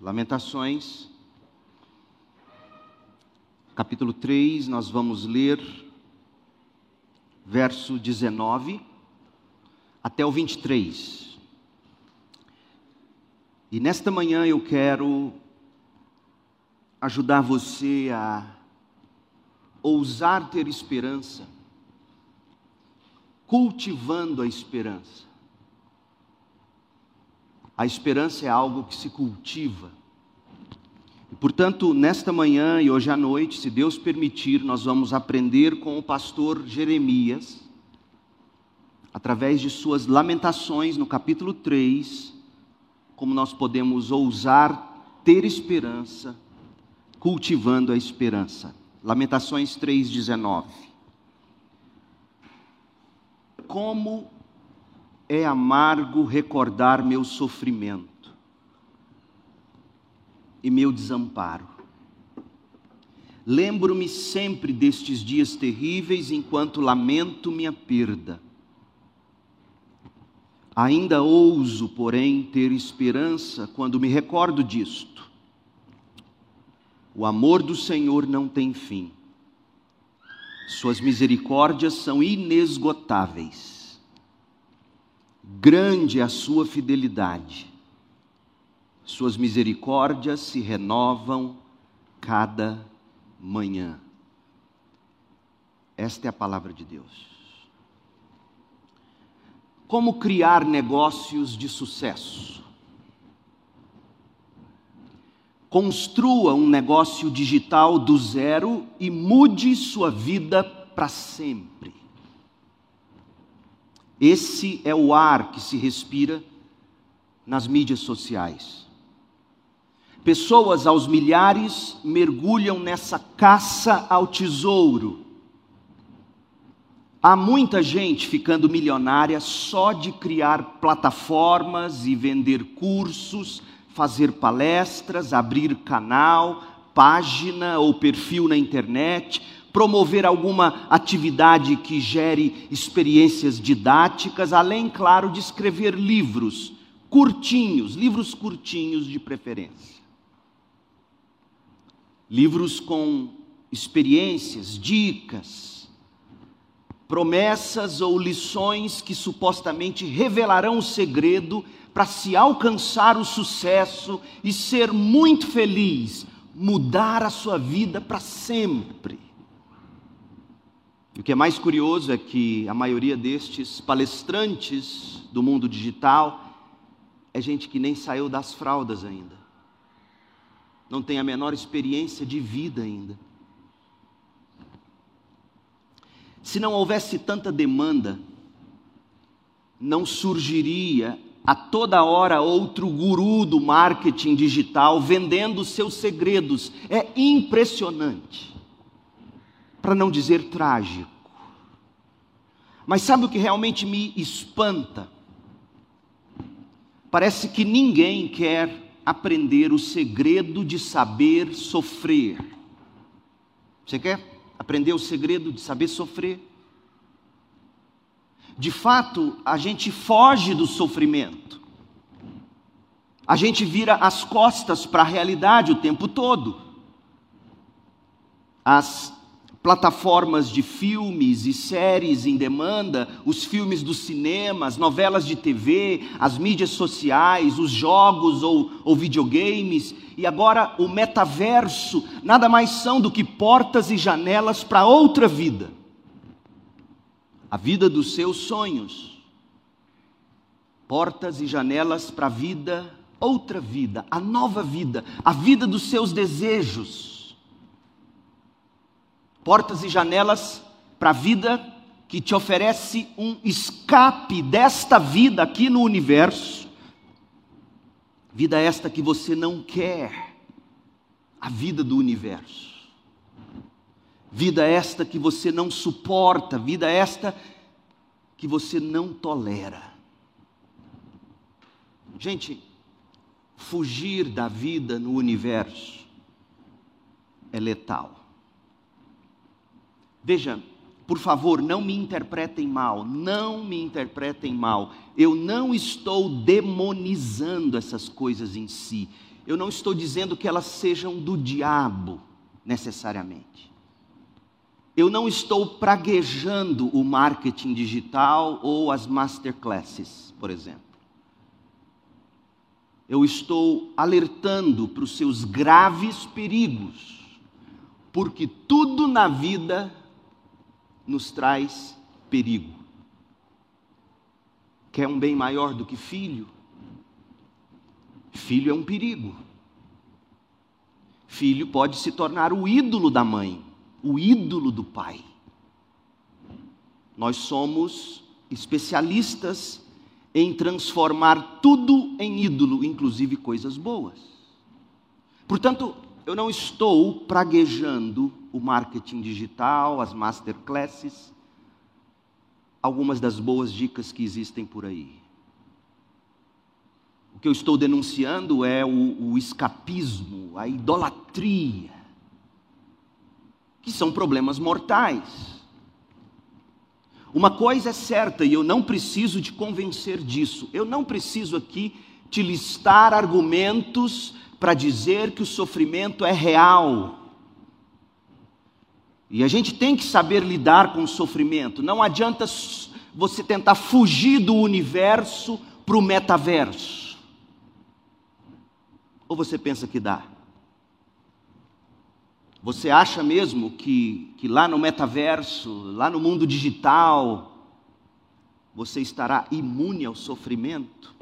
Lamentações, capítulo 3, nós vamos ler verso 19 até o 23. E nesta manhã eu quero ajudar você a ousar ter esperança, cultivando a esperança. A esperança é algo que se cultiva. E, portanto, nesta manhã e hoje à noite, se Deus permitir, nós vamos aprender com o pastor Jeremias, através de suas lamentações no capítulo 3, como nós podemos ousar ter esperança, cultivando a esperança. Lamentações 3,19. Como é amargo recordar meu sofrimento e meu desamparo. Lembro-me sempre destes dias terríveis enquanto lamento minha perda. Ainda ouso, porém, ter esperança quando me recordo disto. O amor do Senhor não tem fim, Suas misericórdias são inesgotáveis grande é a sua fidelidade, suas misericórdias se renovam cada manhã. Esta é a palavra de Deus. Como criar negócios de sucesso? Construa um negócio digital do zero e mude sua vida para sempre. Esse é o ar que se respira nas mídias sociais. Pessoas aos milhares mergulham nessa caça ao tesouro. Há muita gente ficando milionária só de criar plataformas e vender cursos, fazer palestras, abrir canal, página ou perfil na internet, promover alguma atividade que gere experiências didáticas, além, claro, de escrever livros curtinhos, livros curtinhos de preferência. Livros com experiências, dicas, promessas ou lições que supostamente revelarão o segredo para se alcançar o sucesso e ser muito feliz, mudar a sua vida para sempre. E o que é mais curioso é que a maioria destes palestrantes do mundo digital é gente que nem saiu das fraldas ainda, não tem a menor experiência de vida ainda. Se não houvesse tanta demanda, não surgiria a toda hora outro guru do marketing digital vendendo seus segredos. É impressionante para não dizer trágico. Mas sabe o que realmente me espanta? Parece que ninguém quer aprender o segredo de saber sofrer. Você quer aprender o segredo de saber sofrer? De fato, a gente foge do sofrimento. A gente vira as costas para a realidade o tempo todo. As plataformas de filmes e séries em demanda, os filmes do cinema, as novelas de TV, as mídias sociais, os jogos ou, ou videogames, e agora o metaverso, nada mais são do que portas e janelas para outra vida. A vida dos seus sonhos, portas e janelas para a vida, outra vida, a nova vida, a vida dos seus desejos portas e janelas para a vida que te oferece um escape desta vida aqui no universo, vida esta que você não quer, a vida do universo, vida esta que você não suporta, vida esta que você não tolera. Gente, fugir da vida no universo é letal. Veja, por favor, não me interpretem mal, não me interpretem mal. Eu não estou demonizando essas coisas em si. Eu não estou dizendo que elas sejam do diabo, necessariamente. Eu não estou praguejando o marketing digital ou as masterclasses, por exemplo. Eu estou alertando para os seus graves perigos, porque tudo na vida nos traz perigo. Quer um bem maior do que filho? Filho é um perigo. Filho pode se tornar o ídolo da mãe, o ídolo do pai. Nós somos especialistas em transformar tudo em ídolo, inclusive coisas boas. Portanto, eu não estou praguejando o marketing digital, as masterclasses, algumas das boas dicas que existem por aí. O que eu estou denunciando é o, o escapismo, a idolatria, que são problemas mortais. Uma coisa é certa, e eu não preciso te convencer disso, eu não preciso aqui te listar argumentos para dizer que o sofrimento é real. E a gente tem que saber lidar com o sofrimento. Não adianta você tentar fugir do universo para o metaverso. Ou você pensa que dá? Você acha mesmo que, que lá no metaverso, lá no mundo digital, você estará imune ao sofrimento?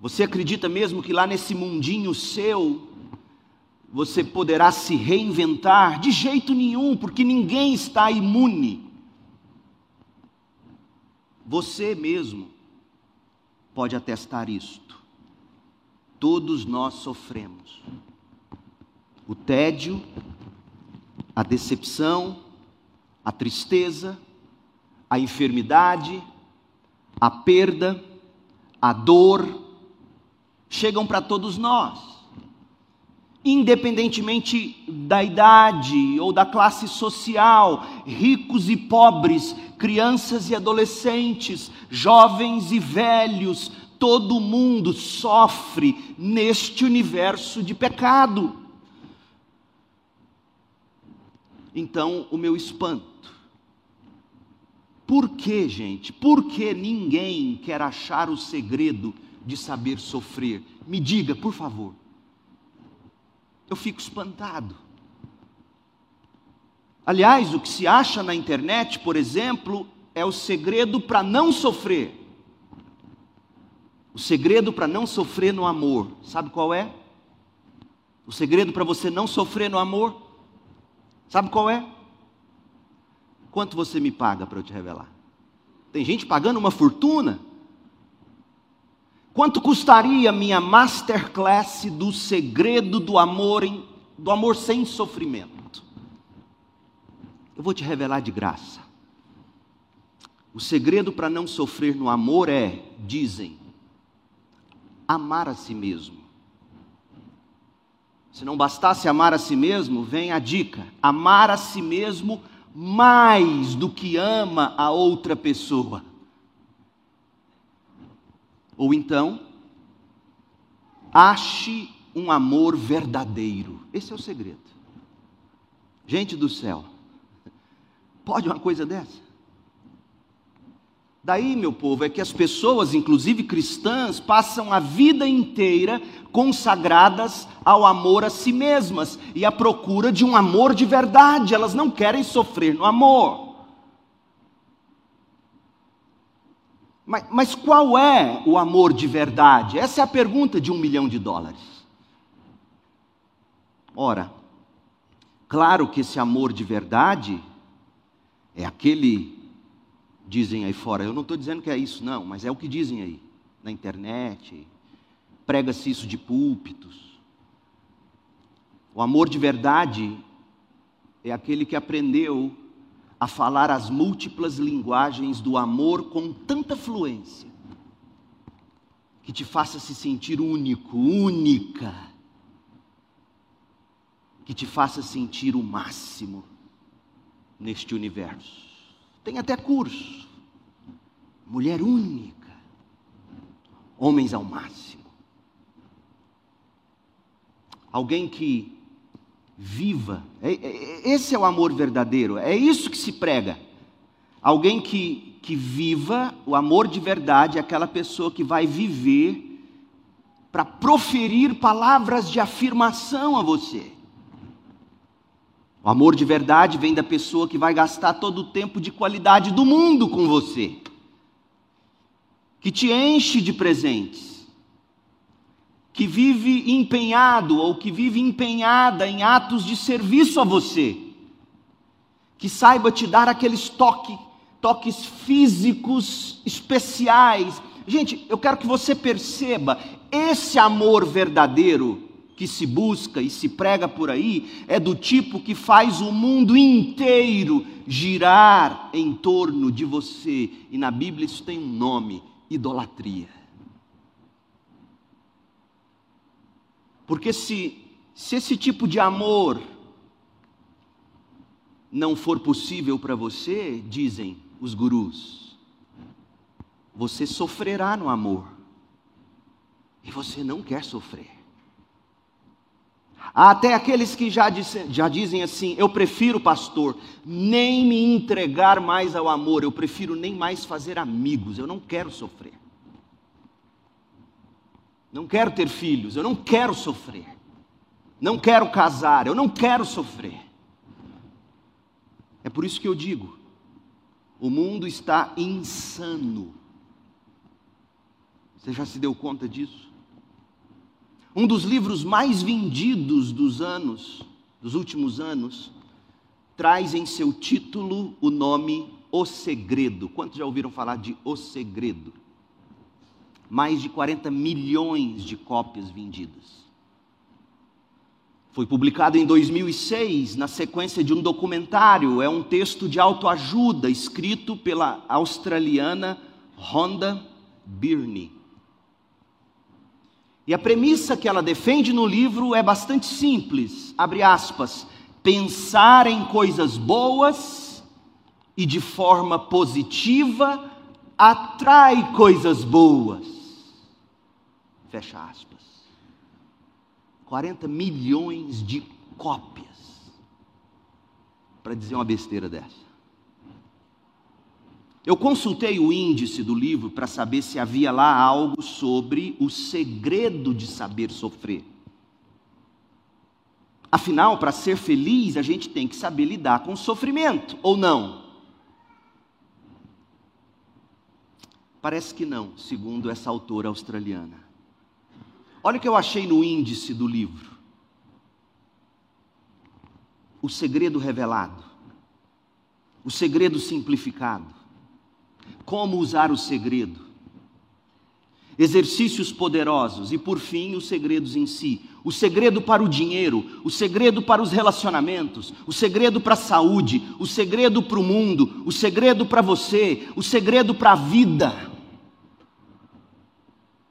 Você acredita mesmo que lá nesse mundinho seu, você poderá se reinventar? De jeito nenhum, porque ninguém está imune. Você mesmo pode atestar isto. Todos nós sofremos. O tédio, a decepção, a tristeza, a enfermidade, a perda, a dor, chegam para todos nós, independentemente da idade ou da classe social, ricos e pobres, crianças e adolescentes, jovens e velhos, todo mundo sofre neste universo de pecado. Então, o meu espanto. Por que, gente? Por que ninguém quer achar o segredo de saber sofrer? Me diga, por favor. Eu fico espantado. Aliás, o que se acha na internet, por exemplo, é o segredo para não sofrer. O segredo para não sofrer no amor, sabe qual é? O segredo para você não sofrer no amor, sabe qual é? Quanto você me paga para eu te revelar? Tem gente pagando uma fortuna Quanto custaria minha masterclass do segredo do amor, em, do amor sem sofrimento? Eu vou te revelar de graça. O segredo para não sofrer no amor é, dizem, amar a si mesmo. Se não bastasse amar a si mesmo, vem a dica: amar a si mesmo mais do que ama a outra pessoa. Ou então, ache um amor verdadeiro. Esse é o segredo. Gente do céu, pode uma coisa dessa? Daí, meu povo, é que as pessoas, inclusive cristãs, passam a vida inteira consagradas ao amor a si mesmas e à procura de um amor de verdade. Elas não querem sofrer no amor. Mas, mas qual é o amor de verdade? Essa é a pergunta de um milhão de dólares. Ora, claro que esse amor de verdade é aquele, dizem aí fora, eu não estou dizendo que é isso, não, mas é o que dizem aí, na internet, prega-se isso de púlpitos. O amor de verdade é aquele que aprendeu a falar as múltiplas linguagens do amor com tanta fluência, que te faça se sentir único, única, que te faça sentir o máximo. neste universo. Tem até curso. Mulher única. Homens ao máximo. Alguém que viva. É, é, esse é o amor verdadeiro. É isso que se prega. Alguém que, que viva o amor de verdade, é aquela pessoa que vai viver para proferir palavras de afirmação a você. O amor de verdade vem da pessoa que vai gastar todo o tempo de qualidade do mundo com você, que te enche de presentes, que vive empenhado ou que vive empenhada em atos de serviço a você, que saiba te dar aqueles toques toques físicos especiais. Gente, eu quero que você perceba: esse amor verdadeiro que se busca e se prega por aí é do tipo que faz o mundo inteiro girar em torno de você. E na Bíblia isso tem um nome: idolatria. Porque se, se esse tipo de amor não for possível para você, dizem, os gurus. Você sofrerá no amor. E você não quer sofrer. Há até aqueles que já, disse, já dizem assim: eu prefiro, pastor, nem me entregar mais ao amor, eu prefiro nem mais fazer amigos, eu não quero sofrer. Não quero ter filhos, eu não quero sofrer. Não quero casar, eu não quero sofrer. É por isso que eu digo: o mundo está insano. Você já se deu conta disso? Um dos livros mais vendidos dos anos, dos últimos anos, traz em seu título o nome O Segredo. Quantos já ouviram falar de O Segredo? Mais de 40 milhões de cópias vendidas. Foi publicado em 2006, na sequência de um documentário. É um texto de autoajuda escrito pela australiana Rhonda Byrne. E a premissa que ela defende no livro é bastante simples, abre aspas, pensar em coisas boas e de forma positiva atrai coisas boas. Fecha aspas. 40 milhões de cópias para dizer uma besteira dessa. Eu consultei o índice do livro para saber se havia lá algo sobre o segredo de saber sofrer. Afinal, para ser feliz, a gente tem que saber lidar com o sofrimento, ou não? Parece que não, segundo essa autora australiana. Olha o que eu achei no índice do livro. O segredo revelado. O segredo simplificado. Como usar o segredo. Exercícios poderosos e, por fim, os segredos em si. O segredo para o dinheiro, o segredo para os relacionamentos, o segredo para a saúde, o segredo para o mundo, o segredo para você, o segredo para a vida.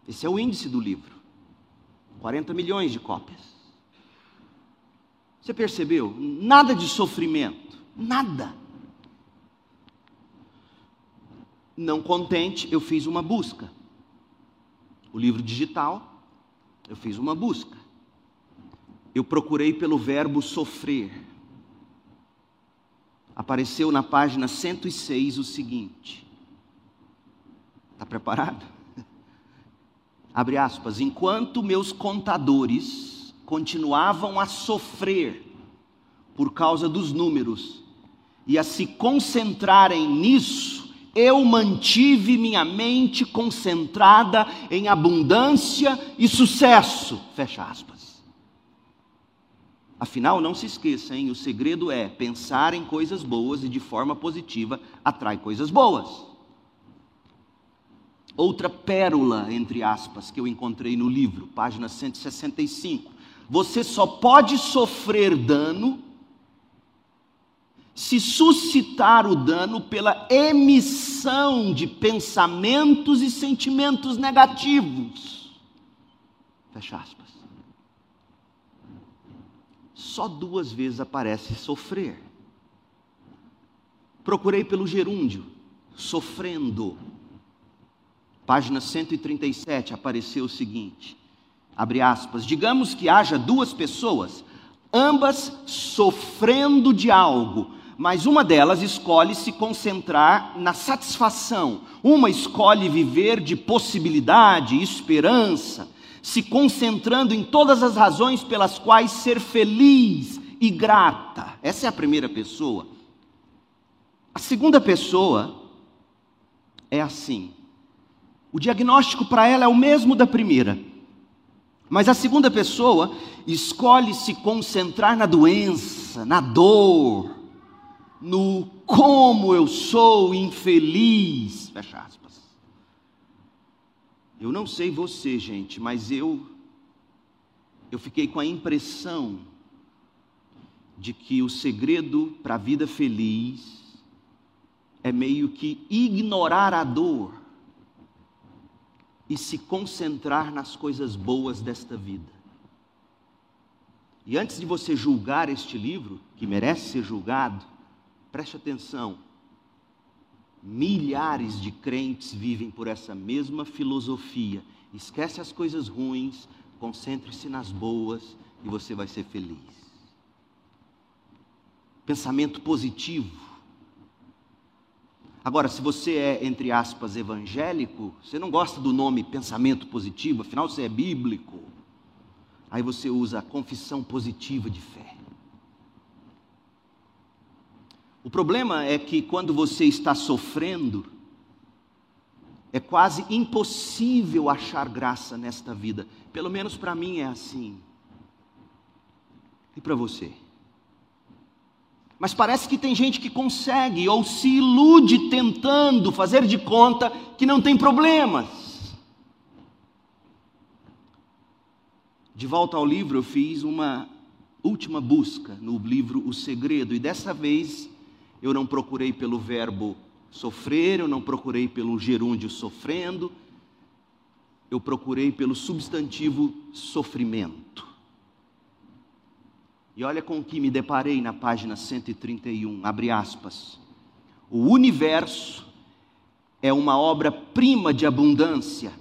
Esse é o índice do livro. 40 milhões de cópias. Você percebeu? Nada de sofrimento, nada. Não contente, eu fiz uma busca. O livro digital, eu fiz uma busca. Eu procurei pelo verbo sofrer. Apareceu na página 106 o seguinte. Está preparado? Abre aspas, enquanto meus contadores continuavam a sofrer por causa dos números e a se concentrarem nisso, eu mantive minha mente concentrada em abundância e sucesso. Fecha aspas. Afinal, não se esqueça, hein? o segredo é pensar em coisas boas e de forma positiva atrai coisas boas. Outra pérola, entre aspas, que eu encontrei no livro, página 165. Você só pode sofrer dano se suscitar o dano pela emissão de pensamentos e sentimentos negativos. Fecha aspas. Só duas vezes aparece sofrer. Procurei pelo gerúndio, sofrendo. Página 137 apareceu o seguinte: abre aspas, digamos que haja duas pessoas, ambas sofrendo de algo, mas uma delas escolhe se concentrar na satisfação, uma escolhe viver de possibilidade, esperança, se concentrando em todas as razões pelas quais ser feliz e grata. Essa é a primeira pessoa. A segunda pessoa é assim. O diagnóstico para ela é o mesmo da primeira. Mas a segunda pessoa escolhe se concentrar na doença, na dor, no como eu sou infeliz. Fecha aspas. Eu não sei você, gente, mas eu eu fiquei com a impressão de que o segredo para a vida feliz é meio que ignorar a dor e se concentrar nas coisas boas desta vida. E antes de você julgar este livro, que merece ser julgado, preste atenção. Milhares de crentes vivem por essa mesma filosofia. Esquece as coisas ruins, concentre-se nas boas e você vai ser feliz. Pensamento positivo Agora, se você é, entre aspas, evangélico, você não gosta do nome pensamento positivo, afinal você é bíblico. Aí você usa a confissão positiva de fé. O problema é que quando você está sofrendo, é quase impossível achar graça nesta vida. Pelo menos para mim é assim. E para você? Mas parece que tem gente que consegue ou se ilude tentando fazer de conta que não tem problemas. De volta ao livro, eu fiz uma última busca no livro O Segredo, e dessa vez eu não procurei pelo verbo sofrer, eu não procurei pelo gerúndio sofrendo, eu procurei pelo substantivo sofrimento. E olha com o que me deparei na página 131, abre aspas. O universo é uma obra-prima de abundância.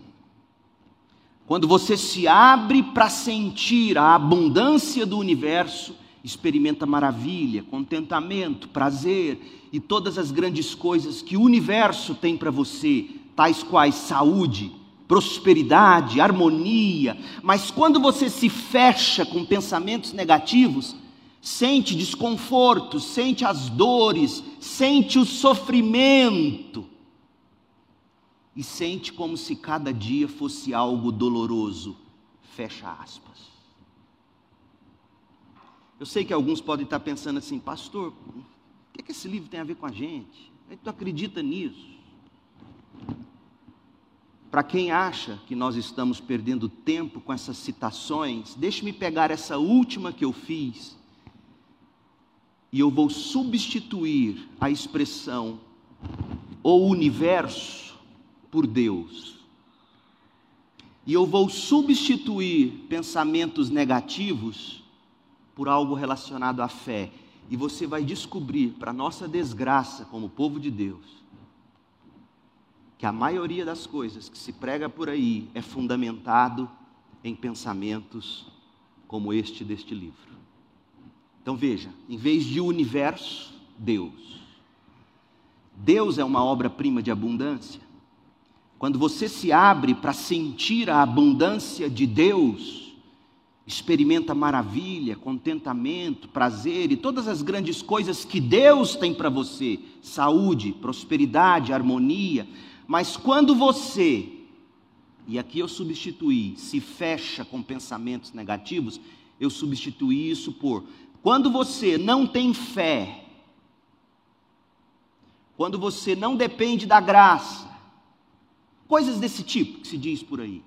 Quando você se abre para sentir a abundância do universo, experimenta maravilha, contentamento, prazer e todas as grandes coisas que o universo tem para você, tais quais saúde, prosperidade, harmonia, mas quando você se fecha com pensamentos negativos, sente desconforto, sente as dores, sente o sofrimento e sente como se cada dia fosse algo doloroso. Fecha aspas. Eu sei que alguns podem estar pensando assim, pastor, o que, é que esse livro tem a ver com a gente? Não acredita nisso. Para quem acha que nós estamos perdendo tempo com essas citações, deixe-me pegar essa última que eu fiz e eu vou substituir a expressão o universo por Deus. E eu vou substituir pensamentos negativos por algo relacionado à fé. E você vai descobrir, para nossa desgraça como povo de Deus, que a maioria das coisas que se prega por aí é fundamentado em pensamentos como este deste livro. Então veja, em vez de universo, Deus. Deus é uma obra-prima de abundância. Quando você se abre para sentir a abundância de Deus, experimenta maravilha, contentamento, prazer e todas as grandes coisas que Deus tem para você saúde, prosperidade, harmonia mas quando você, e aqui eu substituí, se fecha com pensamentos negativos, eu substituí isso por quando você não tem fé, quando você não depende da graça, coisas desse tipo que se diz por aí.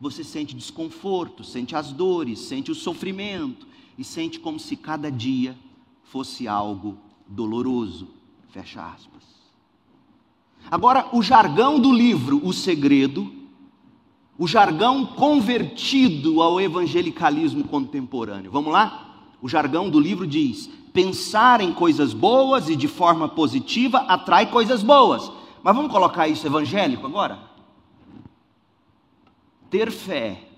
Você sente desconforto, sente as dores, sente o sofrimento e sente como se cada dia fosse algo doloroso. Fecha aspas. Agora, o jargão do livro O Segredo, o jargão convertido ao evangelicalismo contemporâneo. Vamos lá? O jargão do livro diz: pensar em coisas boas e de forma positiva atrai coisas boas. Mas vamos colocar isso evangélico agora? Ter fé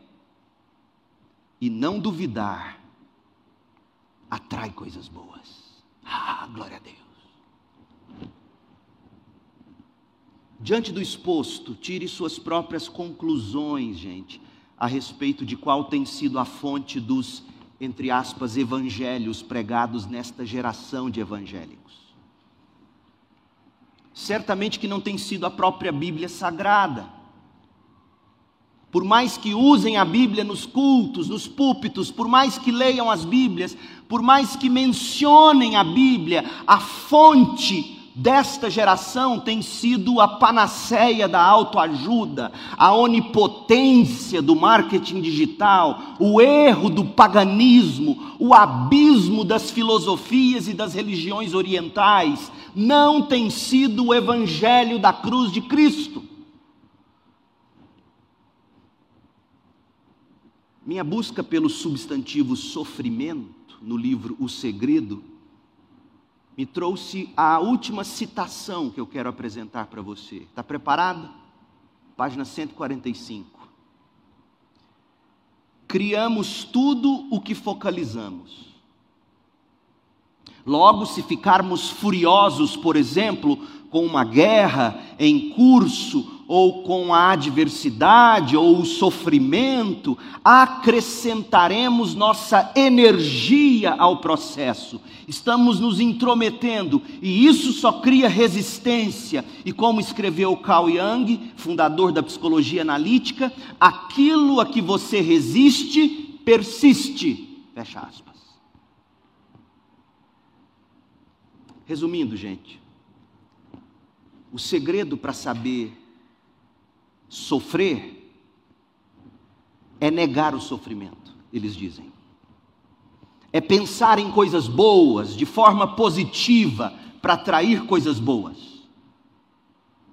e não duvidar atrai coisas boas. Ah, glória a Deus. Diante do exposto, tire suas próprias conclusões, gente, a respeito de qual tem sido a fonte dos, entre aspas, evangelhos pregados nesta geração de evangélicos. Certamente que não tem sido a própria Bíblia sagrada. Por mais que usem a Bíblia nos cultos, nos púlpitos, por mais que leiam as Bíblias, por mais que mencionem a Bíblia, a fonte desta geração tem sido a panaceia da autoajuda, a onipotência do marketing digital, o erro do paganismo, o abismo das filosofias e das religiões orientais, não tem sido o evangelho da cruz de Cristo. Minha busca pelo substantivo sofrimento no livro O Segredo me trouxe a última citação que eu quero apresentar para você. Está preparado? Página 145. Criamos tudo o que focalizamos. Logo, se ficarmos furiosos, por exemplo, com uma guerra em curso, ou com a adversidade ou o sofrimento, acrescentaremos nossa energia ao processo. Estamos nos intrometendo e isso só cria resistência. E como escreveu Carl Jung, fundador da psicologia analítica, aquilo a que você resiste persiste. Fecha aspas. Resumindo, gente, o segredo para saber sofrer é negar o sofrimento, eles dizem. É pensar em coisas boas, de forma positiva, para atrair coisas boas.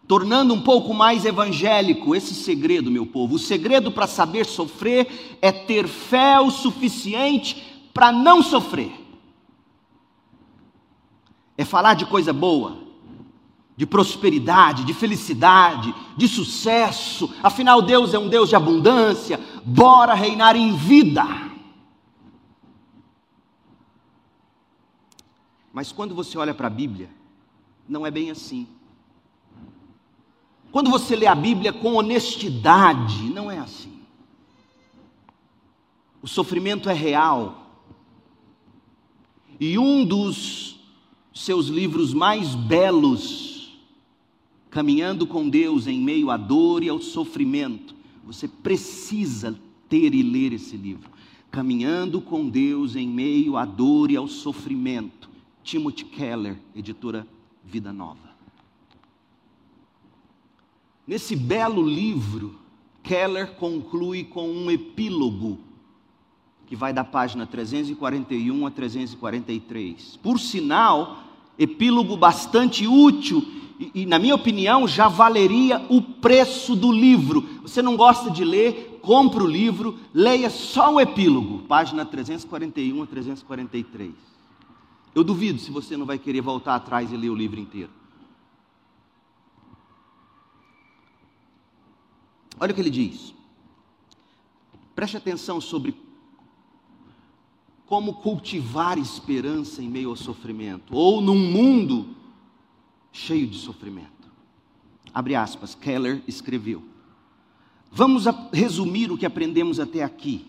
Tornando um pouco mais evangélico esse segredo, meu povo. O segredo para saber sofrer é ter fé o suficiente para não sofrer. É falar de coisa boa, de prosperidade, de felicidade, de sucesso. Afinal, Deus é um Deus de abundância. Bora reinar em vida. Mas quando você olha para a Bíblia, não é bem assim. Quando você lê a Bíblia com honestidade, não é assim. O sofrimento é real. E um dos seus livros mais belos caminhando com Deus em meio à dor e ao sofrimento. Você precisa ter e ler esse livro. Caminhando com Deus em meio à dor e ao sofrimento. Timothy Keller, editora Vida Nova. Nesse belo livro, Keller conclui com um epílogo que vai da página 341 a 343. Por sinal, epílogo bastante útil e, e, na minha opinião, já valeria o preço do livro. Você não gosta de ler, compre o livro, leia só o epílogo, página 341 a 343. Eu duvido se você não vai querer voltar atrás e ler o livro inteiro. Olha o que ele diz. Preste atenção sobre como cultivar esperança em meio ao sofrimento, ou num mundo cheio de sofrimento. Abre aspas, Keller escreveu. Vamos resumir o que aprendemos até aqui.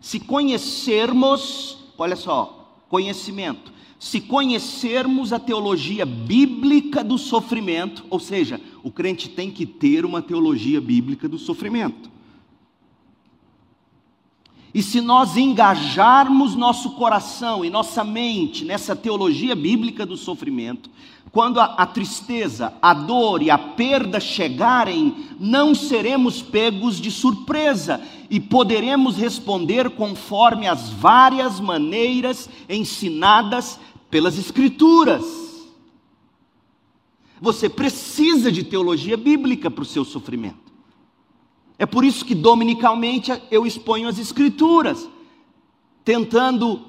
Se conhecermos, olha só, conhecimento. Se conhecermos a teologia bíblica do sofrimento, ou seja, o crente tem que ter uma teologia bíblica do sofrimento. E se nós engajarmos nosso coração e nossa mente nessa teologia bíblica do sofrimento, quando a, a, tristeza, a dor e a perda chegarem, não seremos pegos de surpresa e poderemos responder conforme as várias maneiras ensinadas pelas Escrituras. Você precisa de teologia bíblica para o seu sofrimento. É por isso que dominicalmente eu exponho as Escrituras. tentando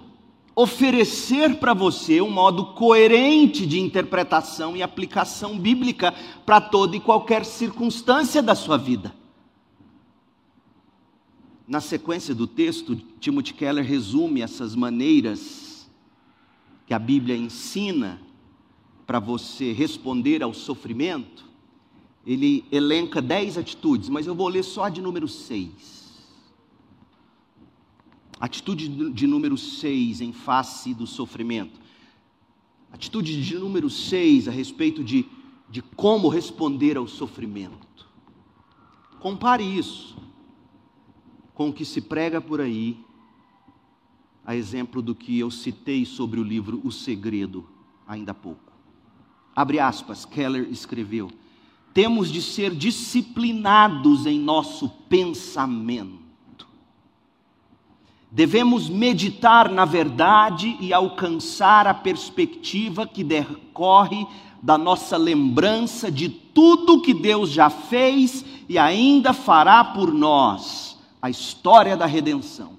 oferecer para você um modo coerente de interpretação e aplicação bíblica para toda e qualquer circunstância da sua vida. Na sequência do texto, Timothy Keller resume essas maneiras que a Bíblia ensina para você responder ao sofrimento. Ele elenca dez atitudes, mas eu vou ler só a de número seis. Atitude de número seis em face do sofrimento. Atitude de número seis a respeito de, de como responder ao sofrimento. Compare isso com o que se prega por aí, a exemplo do que eu citei sobre o livro O Segredo, ainda há pouco. Abre aspas, Keller escreveu: temos de ser disciplinados em nosso pensamento. Devemos meditar na verdade e alcançar a perspectiva que decorre da nossa lembrança de tudo que Deus já fez e ainda fará por nós a história da redenção.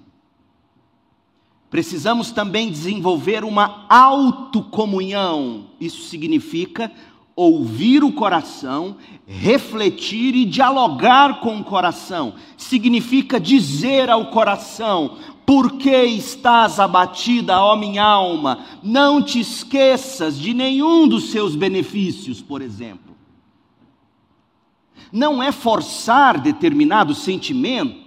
Precisamos também desenvolver uma autocomunhão. Isso significa ouvir o coração, refletir e dialogar com o coração. Significa dizer ao coração: por que estás abatida, ó minha alma? Não te esqueças de nenhum dos seus benefícios, por exemplo. Não é forçar determinado sentimento,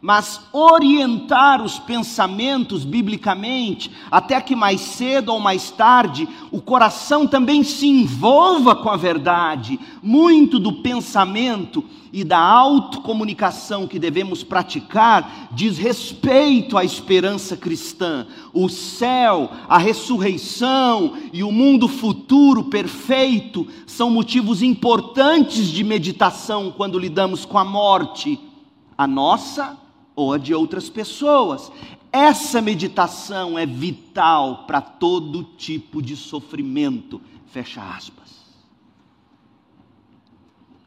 mas orientar os pensamentos biblicamente, até que mais cedo ou mais tarde o coração também se envolva com a verdade. Muito do pensamento e da autocomunicação que devemos praticar diz respeito à esperança cristã. O céu, a ressurreição e o mundo futuro perfeito são motivos importantes de meditação quando lidamos com a morte, a nossa ou a de outras pessoas. Essa meditação é vital para todo tipo de sofrimento. Fecha aspas.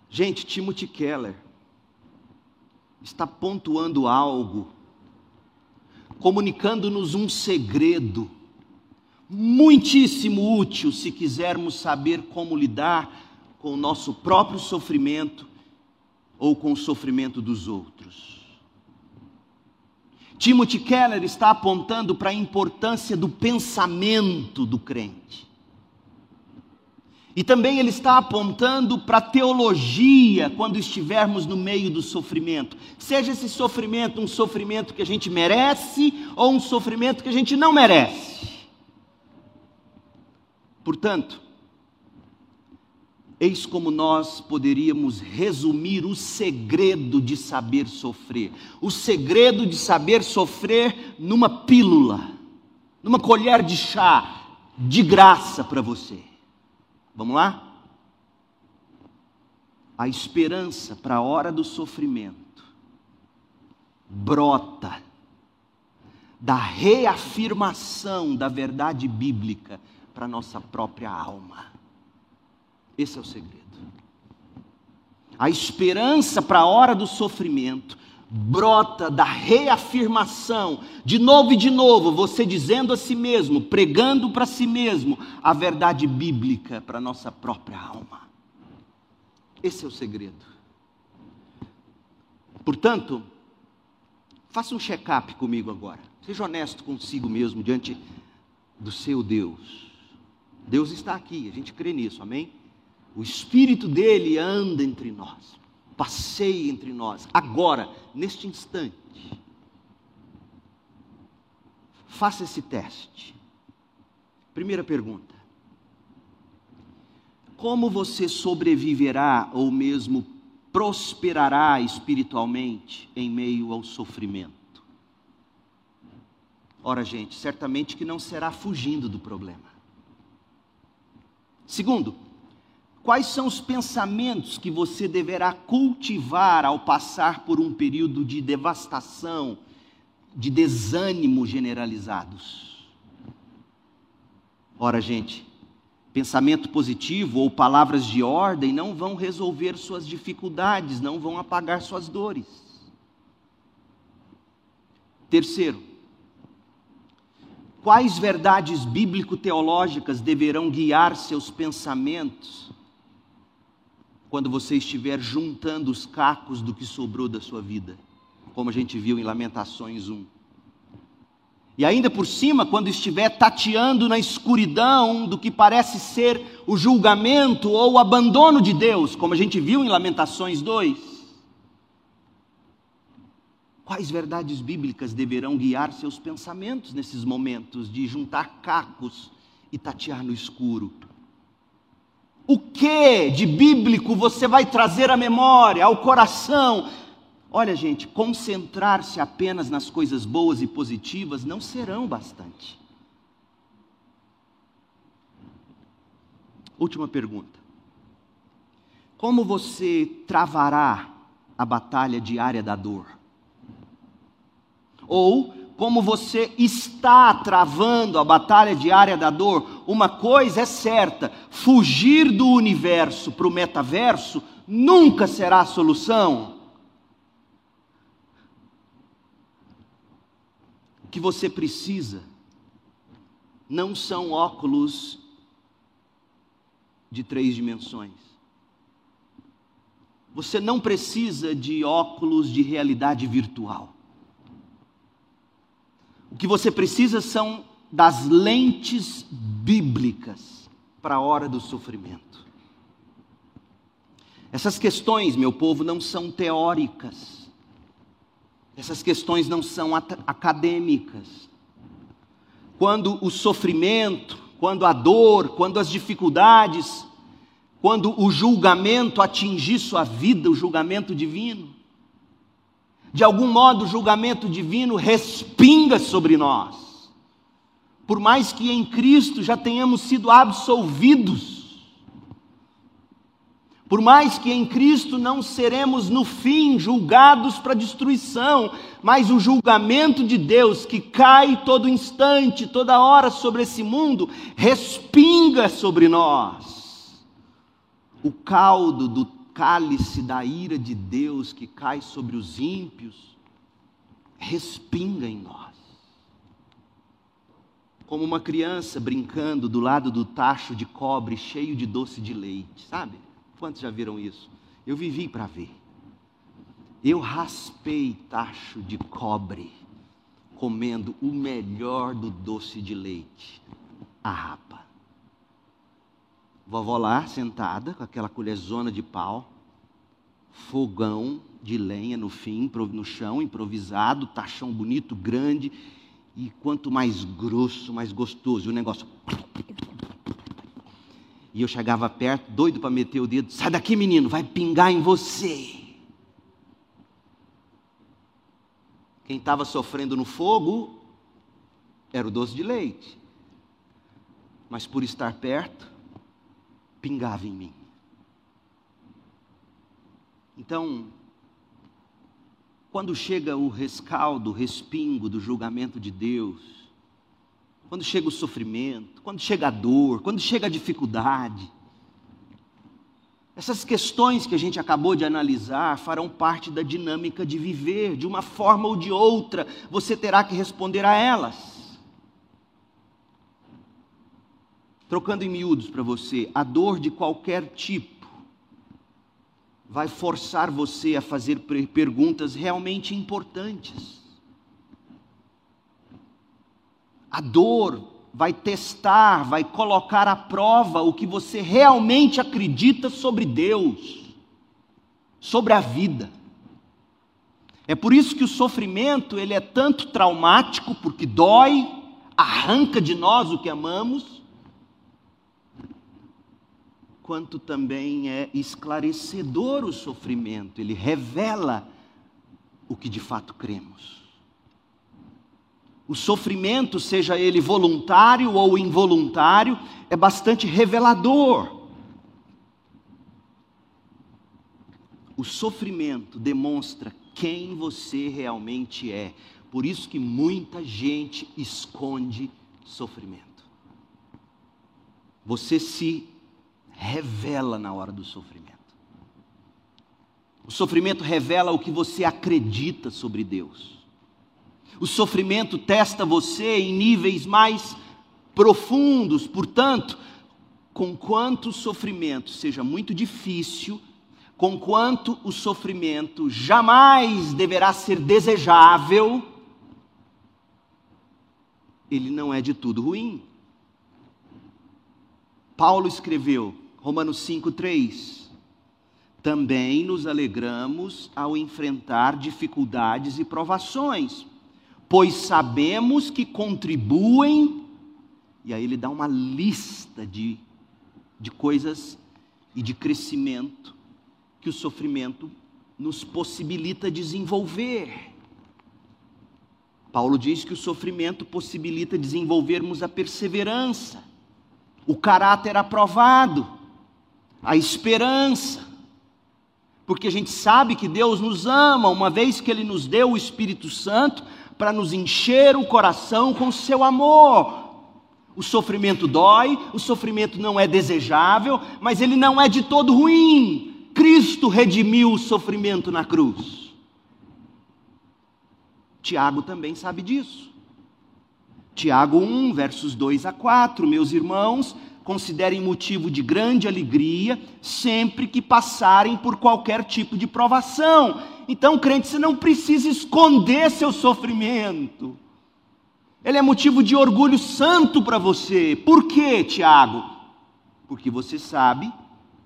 Gente, Timothy Keller está pontuando algo, comunicando-nos um segredo muitíssimo útil se quisermos saber como lidar com o nosso próprio sofrimento ou com o sofrimento dos outros. Timothy Keller está apontando para a importância do pensamento do crente. E também ele está apontando para a teologia quando estivermos no meio do sofrimento. Seja esse sofrimento um sofrimento que a gente merece ou um sofrimento que a gente não merece. Portanto, Eis como nós poderíamos resumir o segredo de saber sofrer. O segredo de saber sofrer numa pílula, numa colher de chá, de graça para você. Vamos lá? A esperança para a hora do sofrimento brota da reafirmação da verdade bíblica para nossa própria alma. Esse é o segredo. A esperança para a hora do sofrimento brota da reafirmação, de novo e de novo, você dizendo a si mesmo, pregando para si mesmo a verdade bíblica para a nossa própria alma. Esse é o segredo. Portanto, faça um check-up comigo agora. Seja honesto consigo mesmo diante do seu Deus. Deus está aqui, a gente crê nisso, amém? O Espírito dele anda entre nós, passeia entre nós, agora, neste instante. Faça esse teste. Primeira pergunta: Como você sobreviverá ou mesmo prosperará espiritualmente em meio ao sofrimento? Ora, gente, certamente que não será fugindo do problema. Segundo, Quais são os pensamentos que você deverá cultivar ao passar por um período de devastação, de desânimo generalizados? Ora, gente, pensamento positivo ou palavras de ordem não vão resolver suas dificuldades, não vão apagar suas dores. Terceiro, quais verdades bíblico-teológicas deverão guiar seus pensamentos quando você estiver juntando os cacos do que sobrou da sua vida, como a gente viu em Lamentações 1? E ainda por cima, quando estiver tateando na escuridão do que parece ser o julgamento ou o abandono de Deus, como a gente viu em Lamentações 2, Quais verdades bíblicas deverão guiar seus pensamentos nesses momentos de juntar cacos e tatear no escuro? O que de bíblico você vai trazer à memória, ao coração? Olha, gente, concentrar-se apenas nas coisas boas e positivas não serão bastante. Última pergunta. Como você travará a batalha diária da dor? ou como você está travando a batalha diária da dor, uma coisa é certa: fugir do universo para o metaverso nunca será a solução. O que você precisa não são óculos de três dimensões. Você não precisa de óculos de realidade virtual. O que você precisa são das lentes bíblicas para a hora do sofrimento. Essas questões, meu povo, não são teóricas. Essas questões não são acadêmicas. Quando o sofrimento, quando a dor, quando as dificuldades, quando o julgamento atingir sua vida, o julgamento divino, de algum modo o julgamento divino respinga sobre nós. Por mais que em Cristo já tenhamos sido absolvidos, por mais que em Cristo não seremos no fim julgados para destruição, mas o julgamento de Deus que cai todo instante, toda hora sobre esse mundo, respinga sobre nós. O caldo do cálice da ira de Deus que cai sobre os ímpios respinga em nós. Como uma criança brincando do lado do tacho de cobre cheio de doce de leite, sabe? Quantos já viram isso? Eu vivi para ver. Eu raspei tacho de cobre comendo o melhor do doce de leite, a rapa. Vovó lá, sentada, com aquela colherzona de pau, fogão de lenha no fim, no chão, improvisado, tachão bonito, grande, e quanto mais grosso, mais gostoso, o negócio. E eu chegava perto, doido para meter o dedo, sai daqui menino, vai pingar em você. Quem estava sofrendo no fogo era o doce de leite. Mas por estar perto, pingava em mim. Então, quando chega o rescaldo, o respingo do julgamento de Deus, quando chega o sofrimento, quando chega a dor, quando chega a dificuldade, essas questões que a gente acabou de analisar farão parte da dinâmica de viver, de uma forma ou de outra, você terá que responder a elas. Trocando em miúdos para você, a dor de qualquer tipo vai forçar você a fazer perguntas realmente importantes. A dor vai testar, vai colocar à prova o que você realmente acredita sobre Deus, sobre a vida. É por isso que o sofrimento ele é tanto traumático, porque dói, arranca de nós o que amamos, quanto também é esclarecedor o sofrimento, ele revela o que de fato cremos. O sofrimento, seja ele voluntário ou involuntário, é bastante revelador. O sofrimento demonstra quem você realmente é. Por isso que muita gente esconde sofrimento. Você se revela na hora do sofrimento. O sofrimento revela o que você acredita sobre Deus. O sofrimento testa você em níveis mais profundos, portanto, com quanto o sofrimento seja muito difícil, com quanto o sofrimento jamais deverá ser desejável, ele não é de tudo ruim. Paulo escreveu, Romanos 5,3: Também nos alegramos ao enfrentar dificuldades e provações, pois sabemos que contribuem, e aí ele dá uma lista de, de coisas e de crescimento que o sofrimento nos possibilita desenvolver. Paulo diz que o sofrimento possibilita desenvolvermos a perseverança, o caráter aprovado, a esperança, porque a gente sabe que Deus nos ama, uma vez que Ele nos deu o Espírito Santo para nos encher o coração com seu amor. O sofrimento dói, o sofrimento não é desejável, mas ele não é de todo ruim. Cristo redimiu o sofrimento na cruz. Tiago também sabe disso. Tiago 1, versos 2 a 4. Meus irmãos, considerem motivo de grande alegria sempre que passarem por qualquer tipo de provação. Então, crente, você não precisa esconder seu sofrimento. Ele é motivo de orgulho santo para você. Por quê, Tiago? Porque você sabe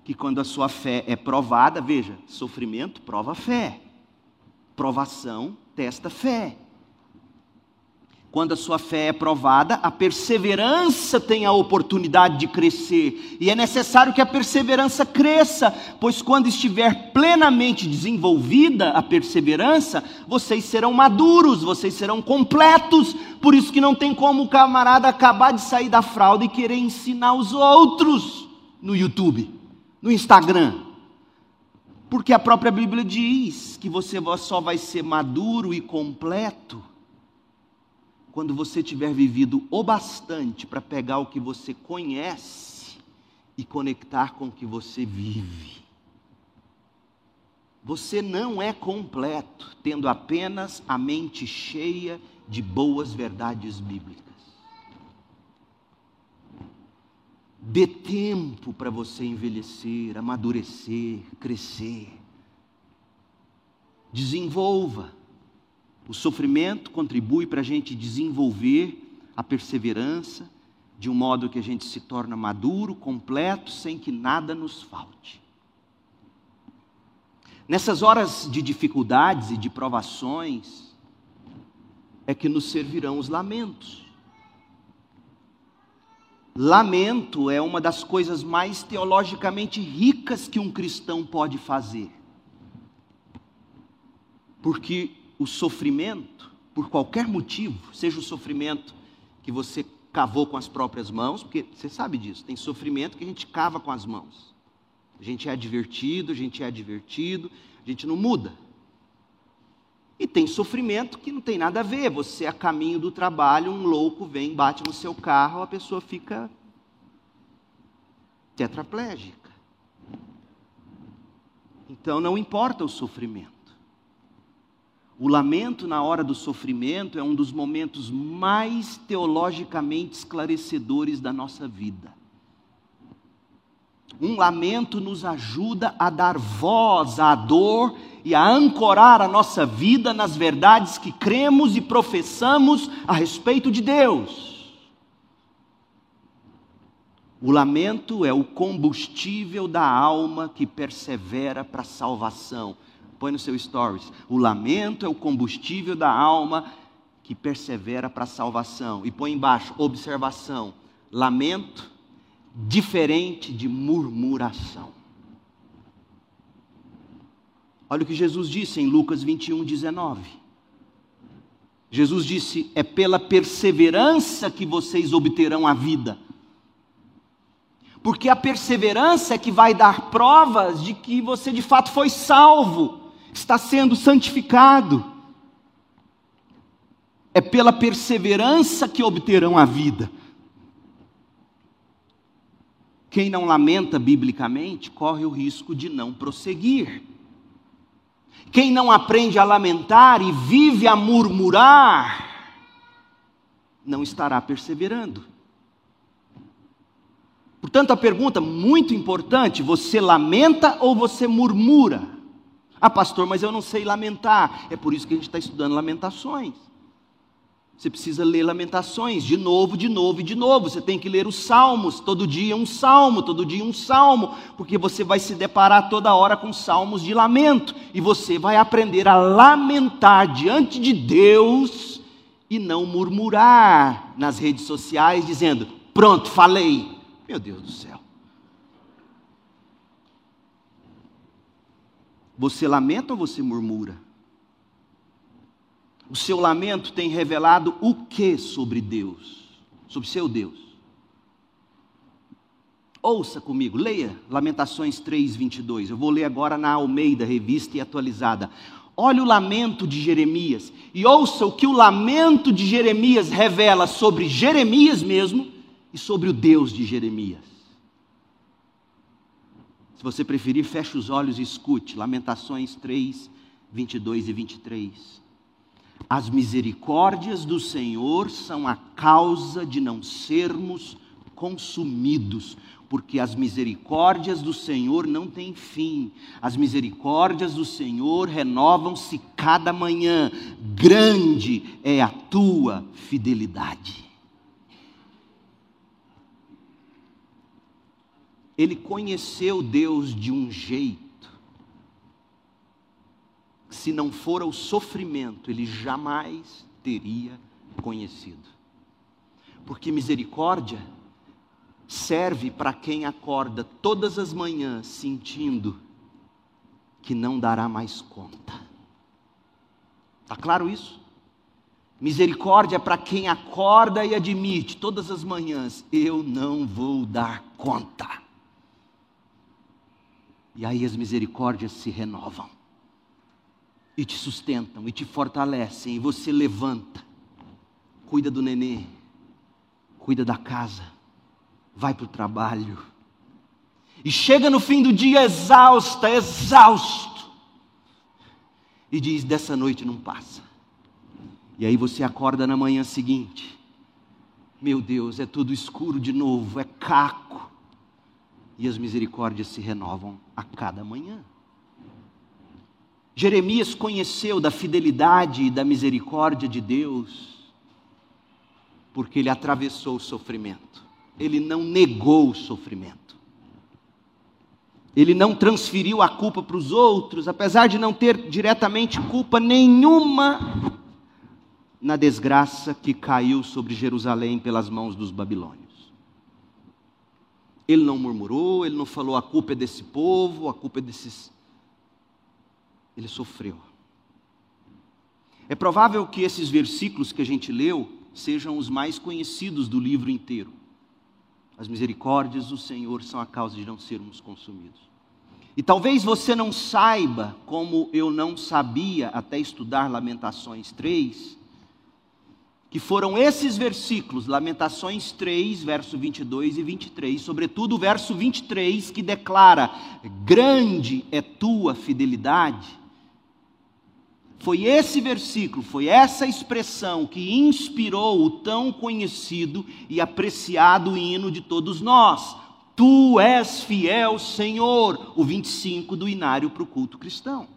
que quando a sua fé é provada, veja, sofrimento prova fé, provação testa fé. Quando a sua fé é provada, a perseverança tem a oportunidade de crescer, e é necessário que a perseverança cresça, pois quando estiver plenamente desenvolvida a perseverança, vocês serão maduros, vocês serão completos. Por isso que não tem como o camarada acabar de sair da fralda e querer ensinar os outros no YouTube no Instagram. Porque a própria Bíblia diz que você só vai ser maduro e completo quando você tiver vivido o bastante para pegar o que você conhece e conectar com o que você vive. Você não é completo tendo apenas a mente cheia de boas verdades bíblicas. Dê tempo para você envelhecer, amadurecer, crescer. Desenvolva. O sofrimento contribui para a gente desenvolver a perseverança de um modo que a gente se torna maduro, completo, sem que nada nos falte. Nessas horas de dificuldades e de provações, é que nos servirão os lamentos. Lamento é uma das coisas mais teologicamente ricas que um cristão pode fazer. Porque o sofrimento, por qualquer motivo, seja o sofrimento que você cavou com as próprias mãos, porque você sabe disso, tem sofrimento que a gente cava com as mãos. A gente é advertido, a gente é advertido, a gente não muda. E tem sofrimento que não tem nada a ver. Você a caminho do trabalho, um louco vem, bate no seu carro, a pessoa fica tetraplégica. Então não importa o sofrimento. O lamento na hora do sofrimento é um dos momentos mais teologicamente esclarecedores da nossa vida. Um lamento nos ajuda a dar voz à dor e a ancorar a nossa vida nas verdades que cremos e professamos a respeito de Deus. O lamento é o combustível da alma que persevera para a salvação. Põe no seu stories. O lamento é o combustível da alma que persevera para a salvação. E põe embaixo, observação. Lamento diferente de murmuração. Olha o que Jesus disse em Lucas 21, 19. Jesus disse: É pela perseverança que vocês obterão a vida. Porque a perseverança é que vai dar provas de que você de fato foi salvo, está sendo santificado. É pela perseverança que obterão a vida. Quem não lamenta biblicamente corre o risco de não prosseguir. Quem não aprende a lamentar e vive a murmurar, não estará perseverando. Portanto, a pergunta muito importante: você lamenta ou você murmura? Ah, pastor, mas eu não sei lamentar. É por isso que a gente está estudando lamentações. Você precisa ler Lamentações de novo, de novo e de novo. Você tem que ler os Salmos, todo dia um salmo, todo dia um salmo, porque você vai se deparar toda hora com salmos de lamento e você vai aprender a lamentar diante de Deus e não murmurar nas redes sociais dizendo: "Pronto, falei". Meu Deus do céu. Você lamenta ou você murmura? O seu lamento tem revelado o que sobre Deus? Sobre seu Deus? Ouça comigo, leia Lamentações 3, 22. Eu vou ler agora na Almeida, revista e atualizada. Olha o lamento de Jeremias e ouça o que o lamento de Jeremias revela sobre Jeremias mesmo e sobre o Deus de Jeremias. Se você preferir, feche os olhos e escute. Lamentações 3, 22 e 23. As misericórdias do Senhor são a causa de não sermos consumidos, porque as misericórdias do Senhor não têm fim. As misericórdias do Senhor renovam-se cada manhã. Grande é a tua fidelidade. Ele conheceu Deus de um jeito se não fora o sofrimento, ele jamais teria conhecido. Porque misericórdia serve para quem acorda todas as manhãs sentindo que não dará mais conta. Está claro isso? Misericórdia é para quem acorda e admite todas as manhãs: eu não vou dar conta. E aí as misericórdias se renovam. E te sustentam e te fortalecem, e você levanta, cuida do nenê, cuida da casa, vai para o trabalho, e chega no fim do dia exausta, exausto, e diz: dessa noite não passa. E aí você acorda na manhã seguinte, meu Deus, é tudo escuro de novo, é caco, e as misericórdias se renovam a cada manhã. Jeremias conheceu da fidelidade e da misericórdia de Deus, porque ele atravessou o sofrimento, ele não negou o sofrimento, ele não transferiu a culpa para os outros, apesar de não ter diretamente culpa nenhuma na desgraça que caiu sobre Jerusalém pelas mãos dos babilônios. Ele não murmurou, ele não falou a culpa é desse povo, a culpa é desses ele sofreu. É provável que esses versículos que a gente leu sejam os mais conhecidos do livro inteiro. As misericórdias do Senhor são a causa de não sermos consumidos. E talvez você não saiba, como eu não sabia até estudar Lamentações 3, que foram esses versículos, Lamentações 3, verso 22 e 23, sobretudo o verso 23, que declara: Grande é tua fidelidade foi esse versículo, foi essa expressão que inspirou o tão conhecido e apreciado hino de todos nós. Tu és fiel, Senhor, o 25 do inário para o culto cristão.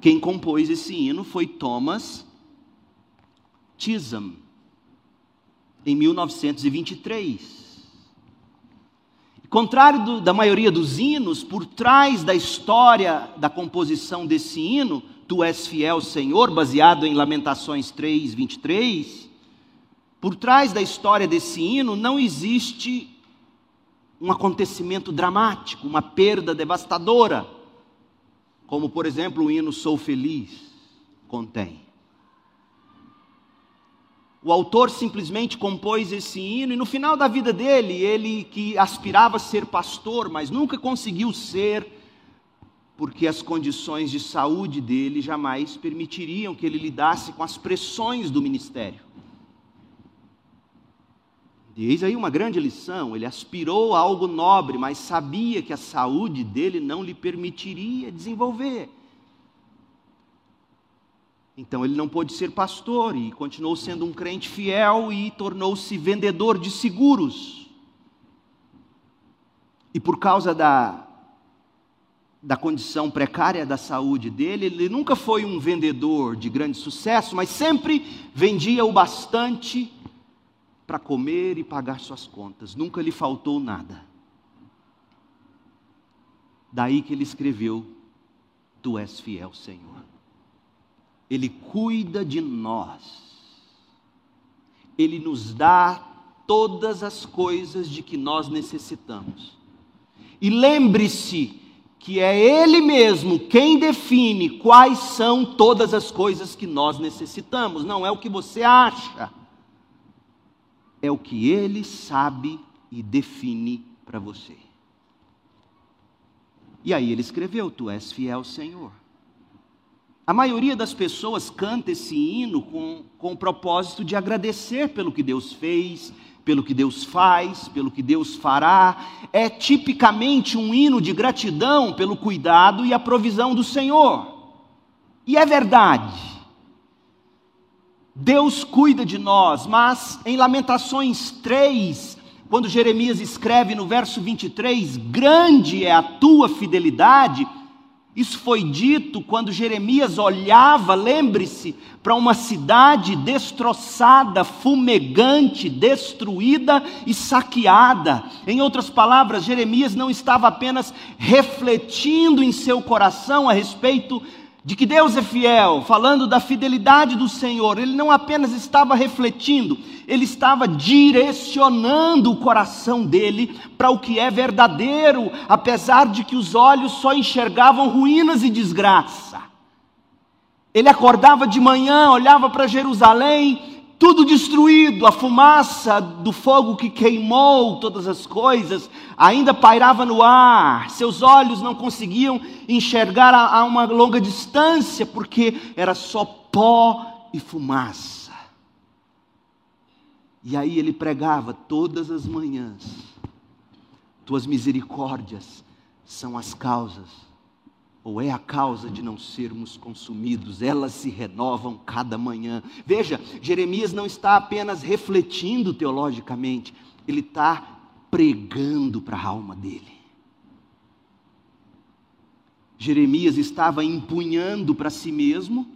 Quem compôs esse hino foi Thomas Chisholm, em 1923. Contrário do, da maioria dos hinos, por trás da história da composição desse hino, Tu és fiel, Senhor, baseado em Lamentações 3, 23, por trás da história desse hino não existe um acontecimento dramático, uma perda devastadora, como por exemplo o hino Sou Feliz contém. O autor simplesmente compôs esse hino e no final da vida dele, ele que aspirava a ser pastor, mas nunca conseguiu ser, porque as condições de saúde dele jamais permitiriam que ele lidasse com as pressões do ministério. Eis aí uma grande lição: ele aspirou a algo nobre, mas sabia que a saúde dele não lhe permitiria desenvolver. Então ele não pôde ser pastor e continuou sendo um crente fiel e tornou-se vendedor de seguros. E por causa da, da condição precária da saúde dele, ele nunca foi um vendedor de grande sucesso, mas sempre vendia o bastante para comer e pagar suas contas, nunca lhe faltou nada. Daí que ele escreveu: Tu és fiel, Senhor. Ele cuida de nós, Ele nos dá todas as coisas de que nós necessitamos. E lembre-se que é Ele mesmo quem define quais são todas as coisas que nós necessitamos, não é o que você acha é o que ele sabe e define para você. E aí ele escreveu: Tu és fiel, Senhor. A maioria das pessoas canta esse hino com, com o propósito de agradecer pelo que Deus fez, pelo que Deus faz, pelo que Deus fará. É tipicamente um hino de gratidão pelo cuidado e a provisão do Senhor. E é verdade. Deus cuida de nós, mas em Lamentações 3, quando Jeremias escreve no verso 23, grande é a tua fidelidade, isso foi dito quando Jeremias olhava, lembre-se, para uma cidade destroçada, fumegante, destruída e saqueada. Em outras palavras, Jeremias não estava apenas refletindo em seu coração a respeito de que Deus é fiel, falando da fidelidade do Senhor, ele não apenas estava refletindo, ele estava direcionando o coração dele para o que é verdadeiro, apesar de que os olhos só enxergavam ruínas e desgraça. Ele acordava de manhã, olhava para Jerusalém tudo destruído, a fumaça do fogo que queimou todas as coisas ainda pairava no ar, seus olhos não conseguiam enxergar a, a uma longa distância, porque era só pó e fumaça. E aí ele pregava todas as manhãs: Tuas misericórdias são as causas ou é a causa de não sermos consumidos, elas se renovam cada manhã. Veja, Jeremias não está apenas refletindo teologicamente, ele está pregando para a alma dele. Jeremias estava empunhando para si mesmo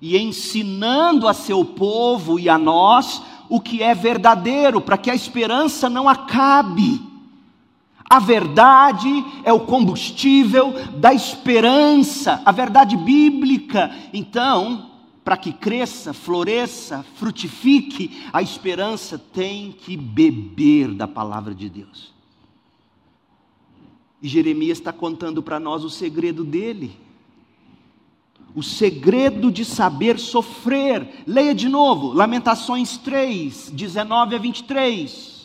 e ensinando a seu povo e a nós o que é verdadeiro, para que a esperança não acabe. A verdade é o combustível da esperança, a verdade bíblica. Então, para que cresça, floresça, frutifique, a esperança tem que beber da palavra de Deus. E Jeremias está contando para nós o segredo dele. O segredo de saber sofrer. Leia de novo, Lamentações 3, 19 a 23.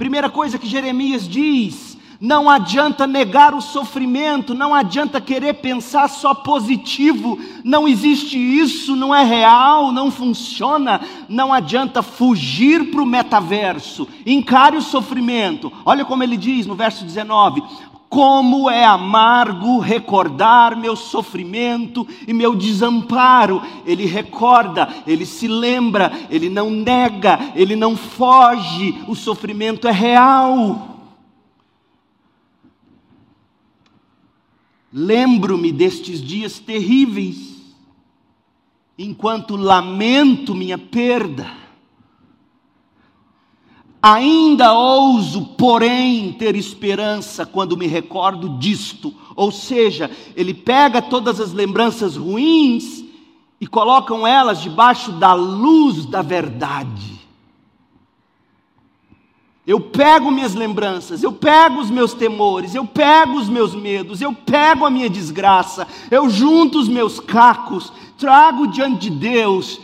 Primeira coisa que Jeremias diz: não adianta negar o sofrimento, não adianta querer pensar só positivo, não existe isso, não é real, não funciona, não adianta fugir para o metaverso, encare o sofrimento. Olha como ele diz no verso 19: como é amargo recordar meu sofrimento e meu desamparo. Ele recorda, ele se lembra, ele não nega, ele não foge. O sofrimento é real. Lembro-me destes dias terríveis, enquanto lamento minha perda Ainda ouso, porém, ter esperança quando me recordo disto. Ou seja, ele pega todas as lembranças ruins e colocam elas debaixo da luz da verdade. Eu pego minhas lembranças, eu pego os meus temores, eu pego os meus medos, eu pego a minha desgraça, eu junto os meus cacos, trago diante de Deus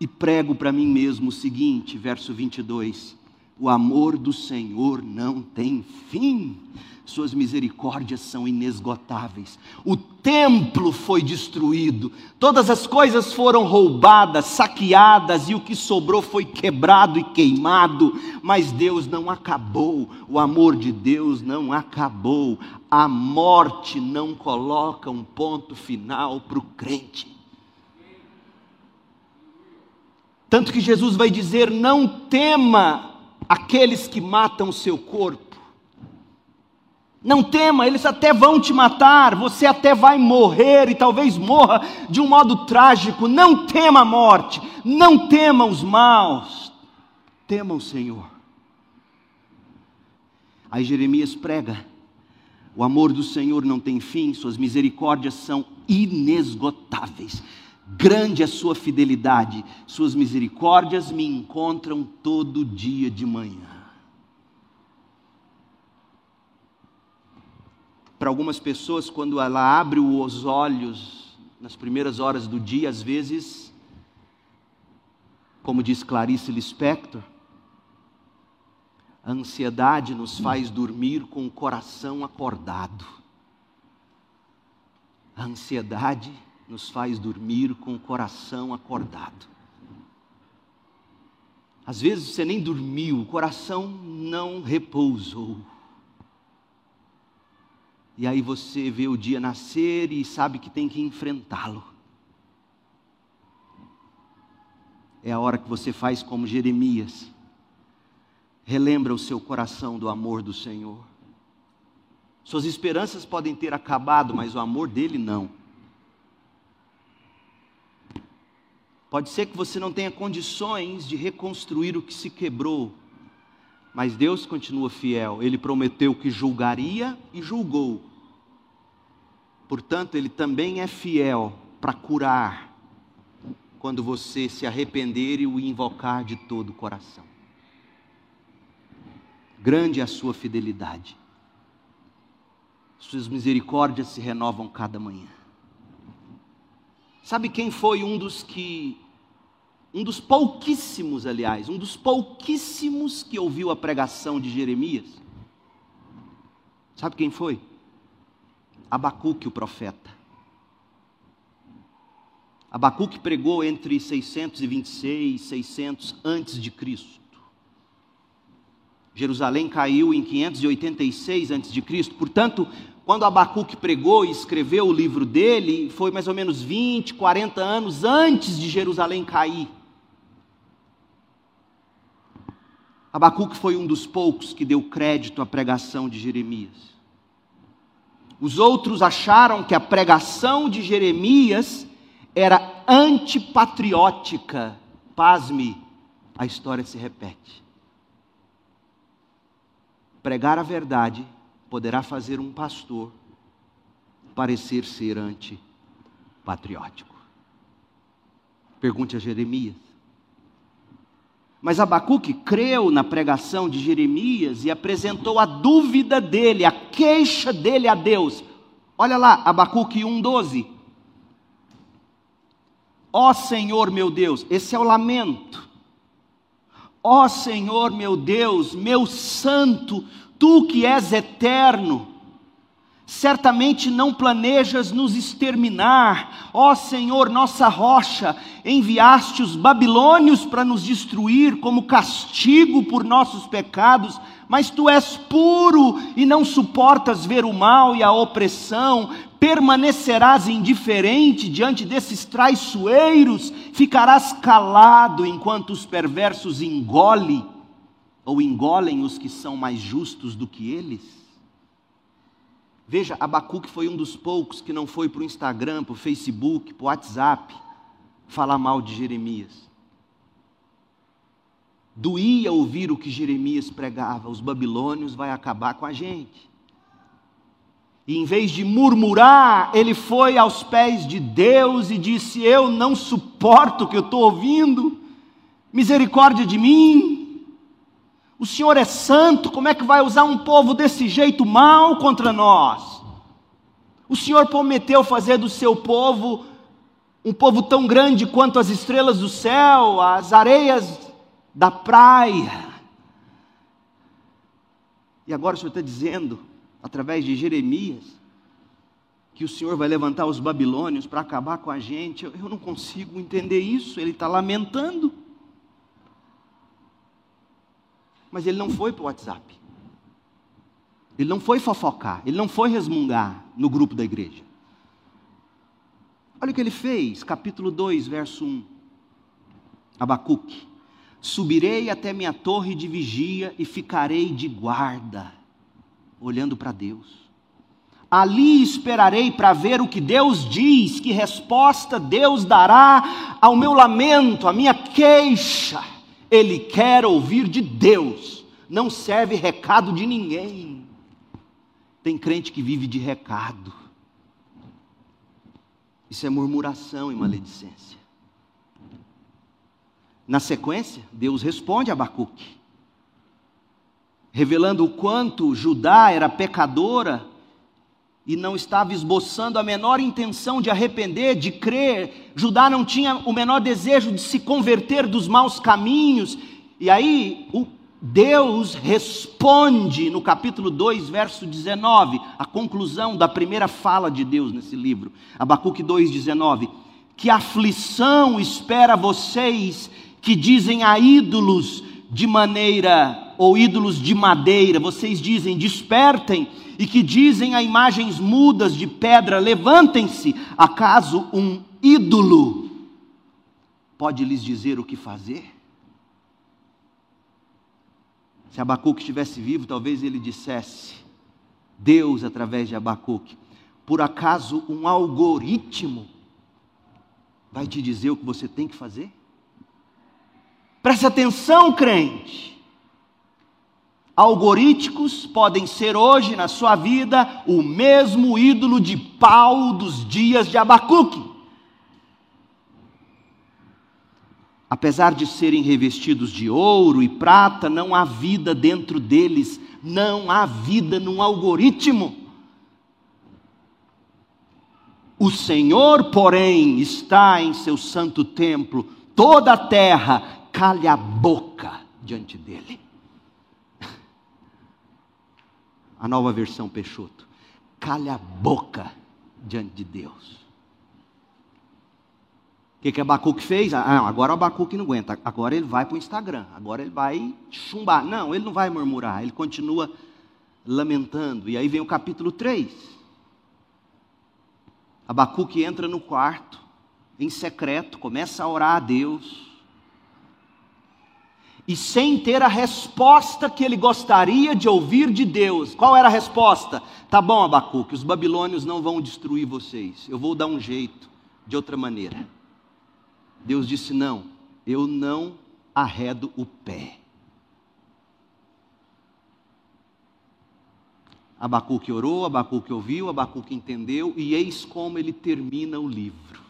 e prego para mim mesmo o seguinte, verso 22: O amor do Senhor não tem fim suas misericórdias são inesgotáveis. O templo foi destruído, todas as coisas foram roubadas, saqueadas, e o que sobrou foi quebrado e queimado, mas Deus não acabou, o amor de Deus não acabou, a morte não coloca um ponto final para o crente. Tanto que Jesus vai dizer: não tema aqueles que matam o seu corpo não tema, eles até vão te matar, você até vai morrer e talvez morra de um modo trágico. Não tema a morte, não tema os maus, tema o Senhor. Aí Jeremias prega: o amor do Senhor não tem fim, suas misericórdias são inesgotáveis. Grande é sua fidelidade, suas misericórdias me encontram todo dia de manhã. Para algumas pessoas, quando ela abre os olhos nas primeiras horas do dia, às vezes, como diz Clarice Lispector, a ansiedade nos faz dormir com o coração acordado. A ansiedade nos faz dormir com o coração acordado. Às vezes você nem dormiu, o coração não repousou. E aí você vê o dia nascer e sabe que tem que enfrentá-lo. É a hora que você faz como Jeremias. Relembra o seu coração do amor do Senhor. Suas esperanças podem ter acabado, mas o amor dele não. Pode ser que você não tenha condições de reconstruir o que se quebrou, mas Deus continua fiel. Ele prometeu que julgaria e julgou. Portanto, Ele também é fiel para curar quando você se arrepender e o invocar de todo o coração. Grande é a sua fidelidade. Suas misericórdias se renovam cada manhã. Sabe quem foi um dos que um dos pouquíssimos, aliás, um dos pouquíssimos que ouviu a pregação de Jeremias? Sabe quem foi? Abacuque, o profeta. Abacuque pregou entre 626 e 600 antes de Cristo. Jerusalém caiu em 586 antes de Cristo. Portanto, quando Abacuque pregou e escreveu o livro dele, foi mais ou menos 20, 40 anos antes de Jerusalém cair. Abacuque foi um dos poucos que deu crédito à pregação de Jeremias. Os outros acharam que a pregação de Jeremias era antipatriótica. Pasme, a história se repete. Pregar a verdade poderá fazer um pastor parecer ser antipatriótico. Pergunte a Jeremias. Mas Abacuque creu na pregação de Jeremias e apresentou a dúvida dele, a queixa dele a Deus. Olha lá, Abacuque 1,12. Ó Senhor meu Deus, esse é o lamento. Ó Senhor meu Deus, meu santo, tu que és eterno, certamente não planejas nos exterminar, ó Senhor, nossa rocha, enviaste os babilônios para nos destruir como castigo por nossos pecados, mas tu és puro e não suportas ver o mal e a opressão, permanecerás indiferente diante desses traiçoeiros, ficarás calado enquanto os perversos engolem ou engolem os que são mais justos do que eles? Veja, Abacuque foi um dos poucos que não foi para o Instagram, para o Facebook, para o WhatsApp, falar mal de Jeremias. Doía ouvir o que Jeremias pregava: os babilônios vai acabar com a gente. E em vez de murmurar, ele foi aos pés de Deus e disse: Eu não suporto o que eu estou ouvindo, misericórdia de mim. O Senhor é santo, como é que vai usar um povo desse jeito mal contra nós? O Senhor prometeu fazer do seu povo um povo tão grande quanto as estrelas do céu, as areias da praia. E agora o Senhor está dizendo, através de Jeremias, que o Senhor vai levantar os babilônios para acabar com a gente. Eu, eu não consigo entender isso. Ele está lamentando. Mas ele não foi para o WhatsApp. Ele não foi fofocar. Ele não foi resmungar no grupo da igreja. Olha o que ele fez, capítulo 2, verso 1. Abacuque. Subirei até minha torre de vigia e ficarei de guarda, olhando para Deus. Ali esperarei para ver o que Deus diz, que resposta Deus dará ao meu lamento, à minha queixa. Ele quer ouvir de Deus, não serve recado de ninguém. Tem crente que vive de recado. Isso é murmuração e maledicência. Na sequência, Deus responde a Abacuque, revelando o quanto Judá era pecadora e não estava esboçando a menor intenção de arrepender, de crer. Judá não tinha o menor desejo de se converter dos maus caminhos. E aí, o Deus responde no capítulo 2, verso 19, a conclusão da primeira fala de Deus nesse livro, Abacuque 2,19: Que aflição espera vocês que dizem a ídolos de maneira, ou ídolos de madeira, vocês dizem, despertem, e que dizem a imagens mudas de pedra, levantem-se, acaso um ídolo pode lhes dizer o que fazer? Se Abacuque estivesse vivo, talvez ele dissesse, Deus através de Abacuque, por acaso um algoritmo vai te dizer o que você tem que fazer? Preste atenção, crente. Algorítmicos podem ser hoje na sua vida o mesmo ídolo de pau dos dias de Abacuque. Apesar de serem revestidos de ouro e prata, não há vida dentro deles, não há vida num algoritmo. O Senhor, porém, está em seu santo templo, toda a terra cale a boca diante dele. A nova versão Peixoto. Cale a boca diante de Deus. O que, que Abacuque fez? Ah, agora o Abacuque não aguenta. Agora ele vai para o Instagram. Agora ele vai chumbar. Não, ele não vai murmurar. Ele continua lamentando. E aí vem o capítulo 3. Abacuque entra no quarto, em secreto, começa a orar a Deus e sem ter a resposta que ele gostaria de ouvir de Deus. Qual era a resposta? Tá bom, Abacuque, os babilônios não vão destruir vocês, eu vou dar um jeito, de outra maneira. Deus disse: Não, eu não arredo o pé. Abacuque orou, Abacuque ouviu, Abacuque entendeu, e eis como ele termina o livro.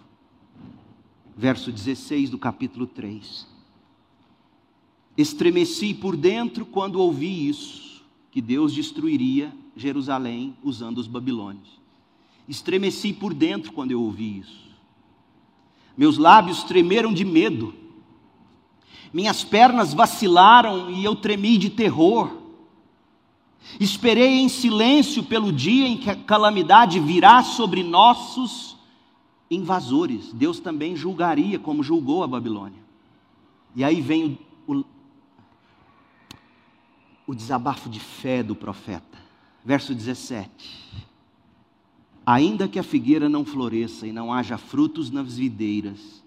Verso 16 do capítulo 3. Estremeci por dentro quando ouvi isso, que Deus destruiria Jerusalém usando os babilônios. Estremeci por dentro quando eu ouvi isso. Meus lábios tremeram de medo. Minhas pernas vacilaram e eu tremi de terror. Esperei em silêncio pelo dia em que a calamidade virá sobre nossos invasores. Deus também julgaria como julgou a Babilônia. E aí vem o, o desabafo de fé do profeta. Verso 17: Ainda que a figueira não floresça e não haja frutos nas videiras,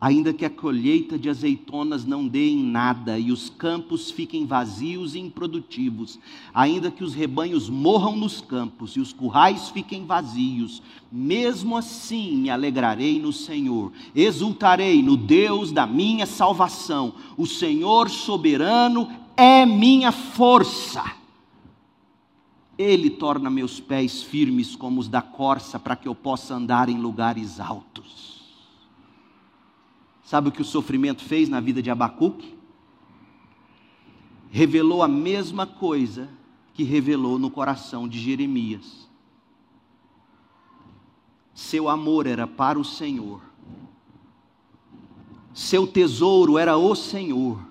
ainda que a colheita de azeitonas não dê em nada e os campos fiquem vazios e improdutivos, ainda que os rebanhos morram nos campos e os currais fiquem vazios, mesmo assim me alegrarei no Senhor, exultarei no Deus da minha salvação. O Senhor soberano é minha força. Ele torna meus pés firmes como os da corça, para que eu possa andar em lugares altos. Sabe o que o sofrimento fez na vida de Abacuque? Revelou a mesma coisa que revelou no coração de Jeremias. Seu amor era para o Senhor, seu tesouro era o Senhor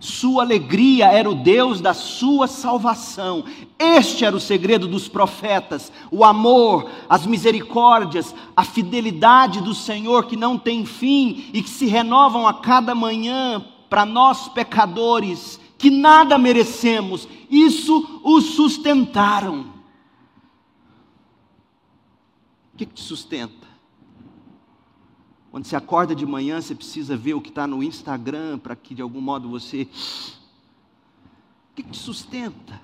Sua alegria era o Deus da sua salvação. Este era o segredo dos profetas: o amor, as misericórdias, a fidelidade do Senhor que não tem fim e que se renovam a cada manhã para nós pecadores, que nada merecemos. Isso os sustentaram. O que te sustenta? Quando você acorda de manhã, você precisa ver o que está no Instagram para que de algum modo você. O que, te sustenta?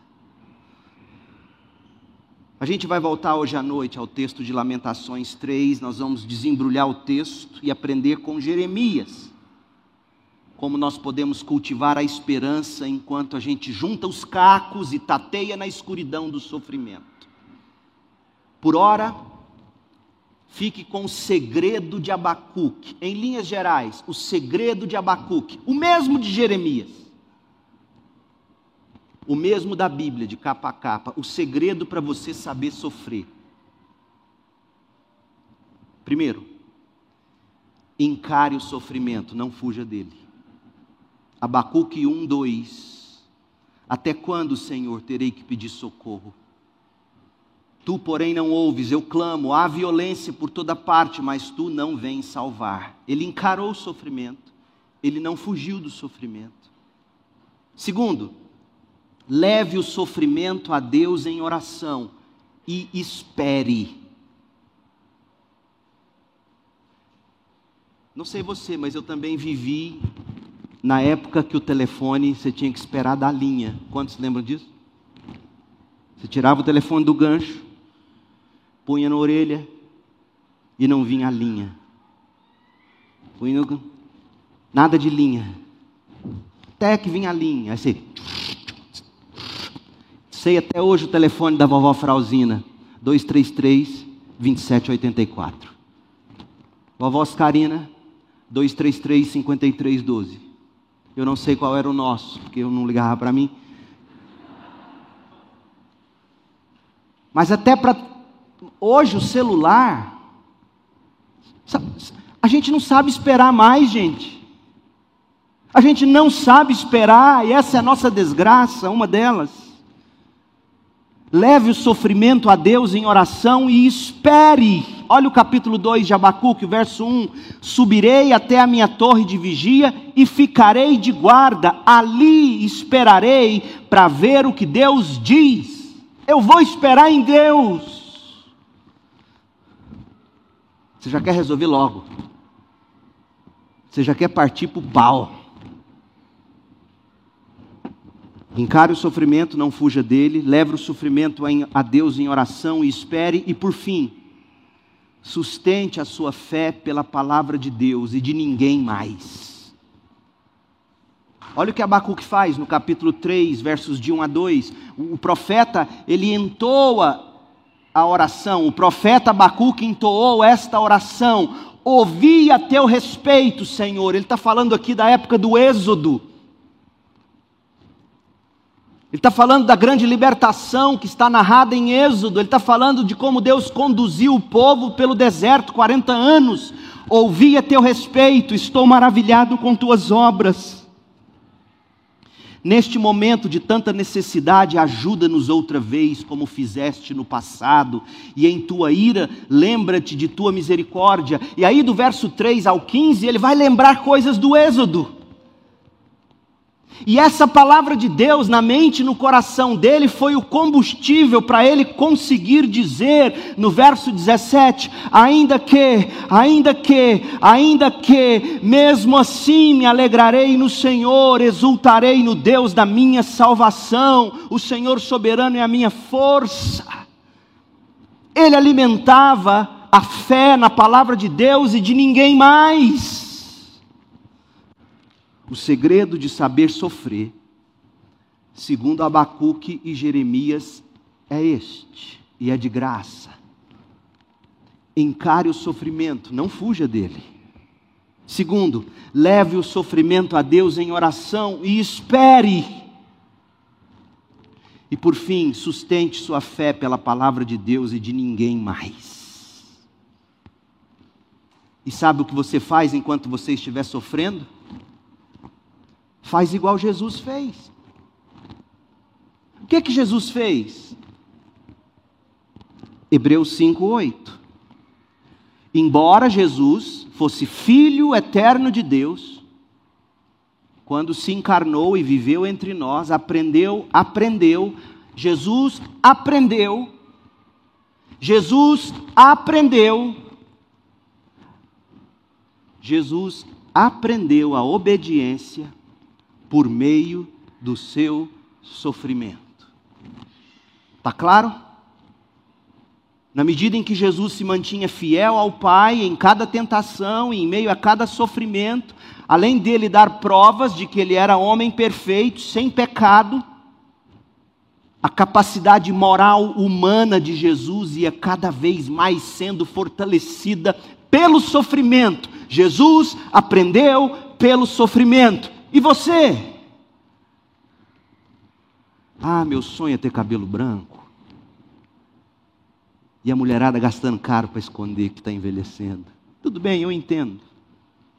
A gente vai voltar hoje à noite ao texto de Lamentações 3, nós vamos desembrulhar o texto e aprender com Jeremias como nós podemos cultivar a esperança enquanto a gente junta os cacos e tateia na escuridão do sofrimento. Por ora, Fique com o segredo de Abacuque. Em linhas gerais, o segredo de Abacuque. O mesmo de Jeremias. O mesmo da Bíblia, de capa a capa. O segredo para você saber sofrer. Primeiro, encare o sofrimento, não fuja dele. Abacuque 1, 2. Até quando, Senhor, terei que pedir socorro? Tu, porém, não ouves, eu clamo, há violência por toda parte, mas tu não vens salvar. Ele encarou o sofrimento, ele não fugiu do sofrimento. Segundo, leve o sofrimento a Deus em oração e espere. Não sei você, mas eu também vivi na época que o telefone você tinha que esperar da linha. Quantos lembram disso? Você tirava o telefone do gancho, punha na orelha e não vinha a linha. Punha no... Nada de linha. Até que vinha a linha. Aí você... Sei até hoje o telefone da vovó Frauzina. 233 2784. Vovó Oscarina 233 5312. Eu não sei qual era o nosso, porque eu não ligava para mim. Mas até para Hoje o celular, a gente não sabe esperar mais, gente. A gente não sabe esperar, e essa é a nossa desgraça, uma delas. Leve o sofrimento a Deus em oração e espere. Olha o capítulo 2 de Abacuque, verso 1: Subirei até a minha torre de vigia e ficarei de guarda, ali esperarei para ver o que Deus diz. Eu vou esperar em Deus. Você já quer resolver logo. Você já quer partir para o pau. Encare o sofrimento, não fuja dele. Leve o sofrimento a Deus em oração e espere. E por fim, sustente a sua fé pela palavra de Deus e de ninguém mais. Olha o que Abacuque faz no capítulo 3, versos de 1 a 2. O profeta, ele entoa a oração. O profeta Abacuque entoou esta oração: Ouvi a teu respeito, Senhor. Ele está falando aqui da época do Êxodo. Ele está falando da grande libertação que está narrada em Êxodo. Ele está falando de como Deus conduziu o povo pelo deserto 40 anos. Ouvi a teu respeito, estou maravilhado com tuas obras. Neste momento de tanta necessidade, ajuda-nos outra vez, como fizeste no passado, e em tua ira, lembra-te de tua misericórdia. E aí, do verso 3 ao 15, ele vai lembrar coisas do Êxodo. E essa palavra de Deus na mente e no coração dele foi o combustível para ele conseguir dizer no verso 17: ainda que, ainda que, ainda que, mesmo assim me alegrarei no Senhor, exultarei no Deus da minha salvação, o Senhor soberano é a minha força. Ele alimentava a fé na palavra de Deus e de ninguém mais. O segredo de saber sofrer, segundo Abacuque e Jeremias, é este, e é de graça. Encare o sofrimento, não fuja dele. Segundo, leve o sofrimento a Deus em oração e espere. E por fim, sustente sua fé pela palavra de Deus e de ninguém mais. E sabe o que você faz enquanto você estiver sofrendo? Faz igual Jesus fez. O que que Jesus fez? Hebreus 5:8. Embora Jesus fosse filho eterno de Deus, quando se encarnou e viveu entre nós, aprendeu, aprendeu, Jesus aprendeu, Jesus aprendeu, Jesus aprendeu a obediência por meio do seu sofrimento. Está claro? Na medida em que Jesus se mantinha fiel ao Pai em cada tentação e em meio a cada sofrimento, além dele dar provas de que ele era homem perfeito, sem pecado, a capacidade moral humana de Jesus ia cada vez mais sendo fortalecida pelo sofrimento. Jesus aprendeu pelo sofrimento. E você? Ah, meu sonho é ter cabelo branco. E a mulherada gastando caro para esconder que está envelhecendo. Tudo bem, eu entendo.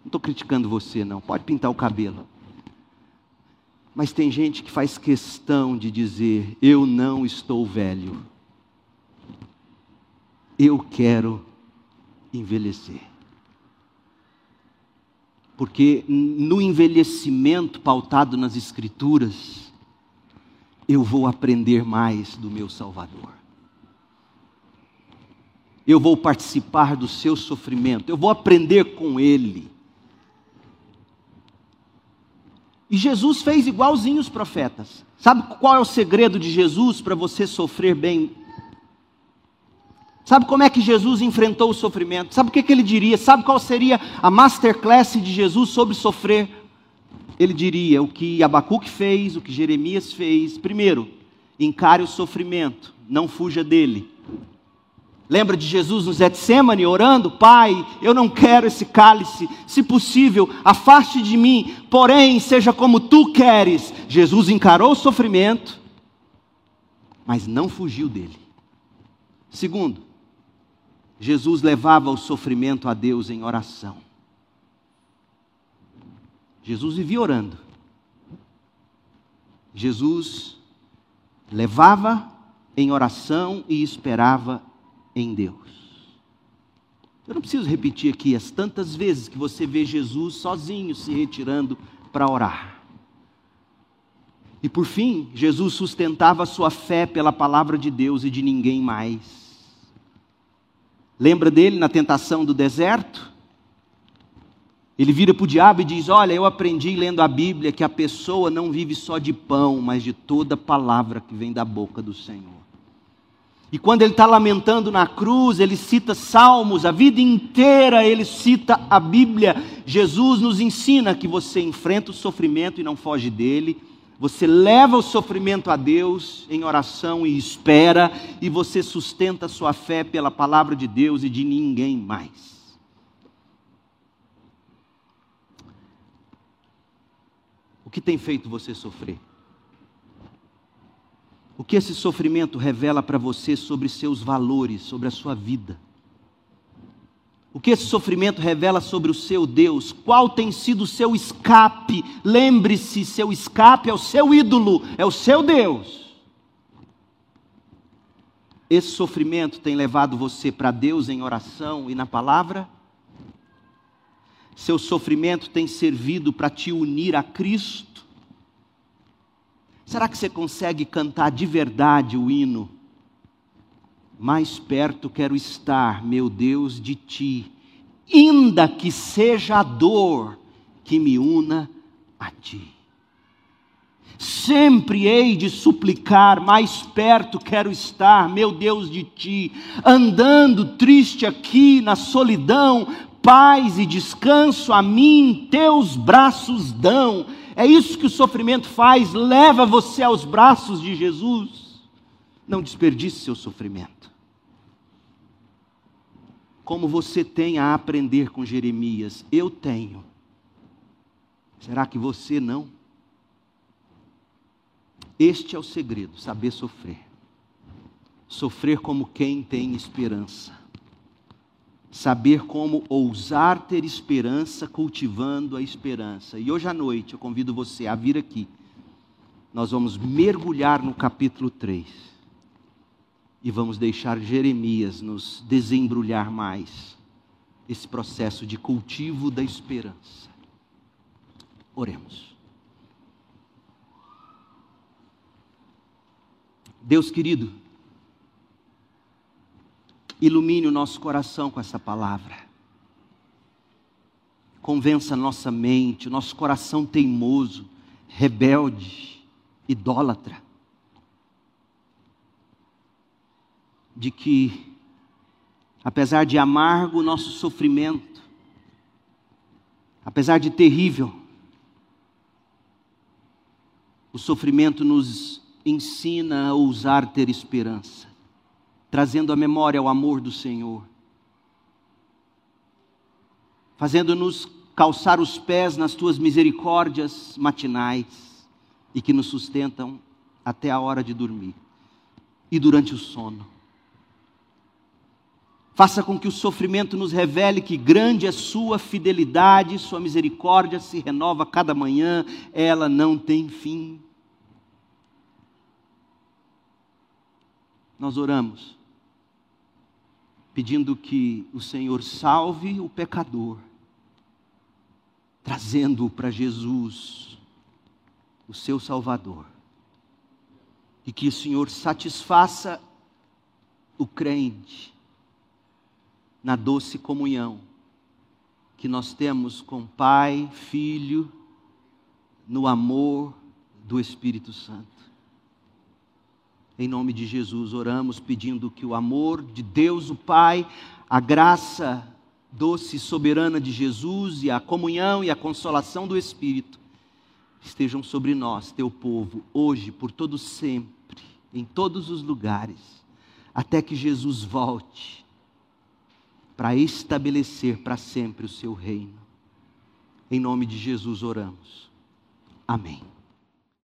Não estou criticando você, não. Pode pintar o cabelo. Mas tem gente que faz questão de dizer: eu não estou velho. Eu quero envelhecer. Porque no envelhecimento pautado nas Escrituras, eu vou aprender mais do meu Salvador. Eu vou participar do seu sofrimento, eu vou aprender com Ele. E Jesus fez igualzinho os profetas. Sabe qual é o segredo de Jesus para você sofrer bem? Sabe como é que Jesus enfrentou o sofrimento? Sabe o que, que ele diria? Sabe qual seria a masterclass de Jesus sobre sofrer? Ele diria o que Abacuque fez, o que Jeremias fez. Primeiro, encare o sofrimento, não fuja dele. Lembra de Jesus no Getsemane orando? Pai, eu não quero esse cálice, se possível, afaste de mim, porém, seja como tu queres. Jesus encarou o sofrimento, mas não fugiu dele. Segundo, Jesus levava o sofrimento a Deus em oração. Jesus vivia orando. Jesus levava em oração e esperava em Deus. Eu não preciso repetir aqui as tantas vezes que você vê Jesus sozinho se retirando para orar. E por fim, Jesus sustentava sua fé pela palavra de Deus e de ninguém mais. Lembra dele na tentação do deserto? Ele vira para o diabo e diz: Olha, eu aprendi lendo a Bíblia que a pessoa não vive só de pão, mas de toda palavra que vem da boca do Senhor. E quando ele está lamentando na cruz, ele cita salmos, a vida inteira ele cita a Bíblia. Jesus nos ensina que você enfrenta o sofrimento e não foge dele, você leva o sofrimento a Deus em oração e espera, e você sustenta a sua fé pela palavra de Deus e de ninguém mais. O que tem feito você sofrer? O que esse sofrimento revela para você sobre seus valores, sobre a sua vida? O que esse sofrimento revela sobre o seu Deus? Qual tem sido o seu escape? Lembre-se, seu escape é o seu ídolo, é o seu Deus. Esse sofrimento tem levado você para Deus em oração e na palavra? Seu sofrimento tem servido para te unir a Cristo? Será que você consegue cantar de verdade o hino? Mais perto quero estar, meu Deus, de ti, ainda que seja a dor que me una a ti. Sempre hei de suplicar, mais perto quero estar, meu Deus, de ti, andando triste aqui na solidão, paz e descanso a mim teus braços dão é isso que o sofrimento faz, leva você aos braços de Jesus. Não desperdice seu sofrimento. Como você tem a aprender com Jeremias, eu tenho. Será que você não? Este é o segredo, saber sofrer. Sofrer como quem tem esperança. saber como ousar ter esperança cultivando a esperança. E hoje à noite eu convido você a vir aqui. Nós vamos mergulhar no capítulo 3 e vamos deixar Jeremias nos desembrulhar mais esse processo de cultivo da esperança. Oremos. Deus querido, ilumine o nosso coração com essa palavra. Convença nossa mente, nosso coração teimoso, rebelde, idólatra, de que, apesar de amargo o nosso sofrimento, apesar de terrível, o sofrimento nos ensina a ousar ter esperança, trazendo à memória o amor do Senhor, fazendo-nos calçar os pés nas tuas misericórdias matinais e que nos sustentam até a hora de dormir e durante o sono. Faça com que o sofrimento nos revele que grande é Sua fidelidade, Sua misericórdia se renova cada manhã, ela não tem fim. Nós oramos, pedindo que o Senhor salve o pecador, trazendo-o para Jesus, o seu Salvador, e que o Senhor satisfaça o crente na doce comunhão que nós temos com Pai, Filho, no amor do Espírito Santo. Em nome de Jesus, oramos pedindo que o amor de Deus, o Pai, a graça doce e soberana de Jesus e a comunhão e a consolação do Espírito estejam sobre nós, teu povo, hoje, por todo sempre, em todos os lugares, até que Jesus volte para estabelecer para sempre o seu reino. Em nome de Jesus oramos. Amém.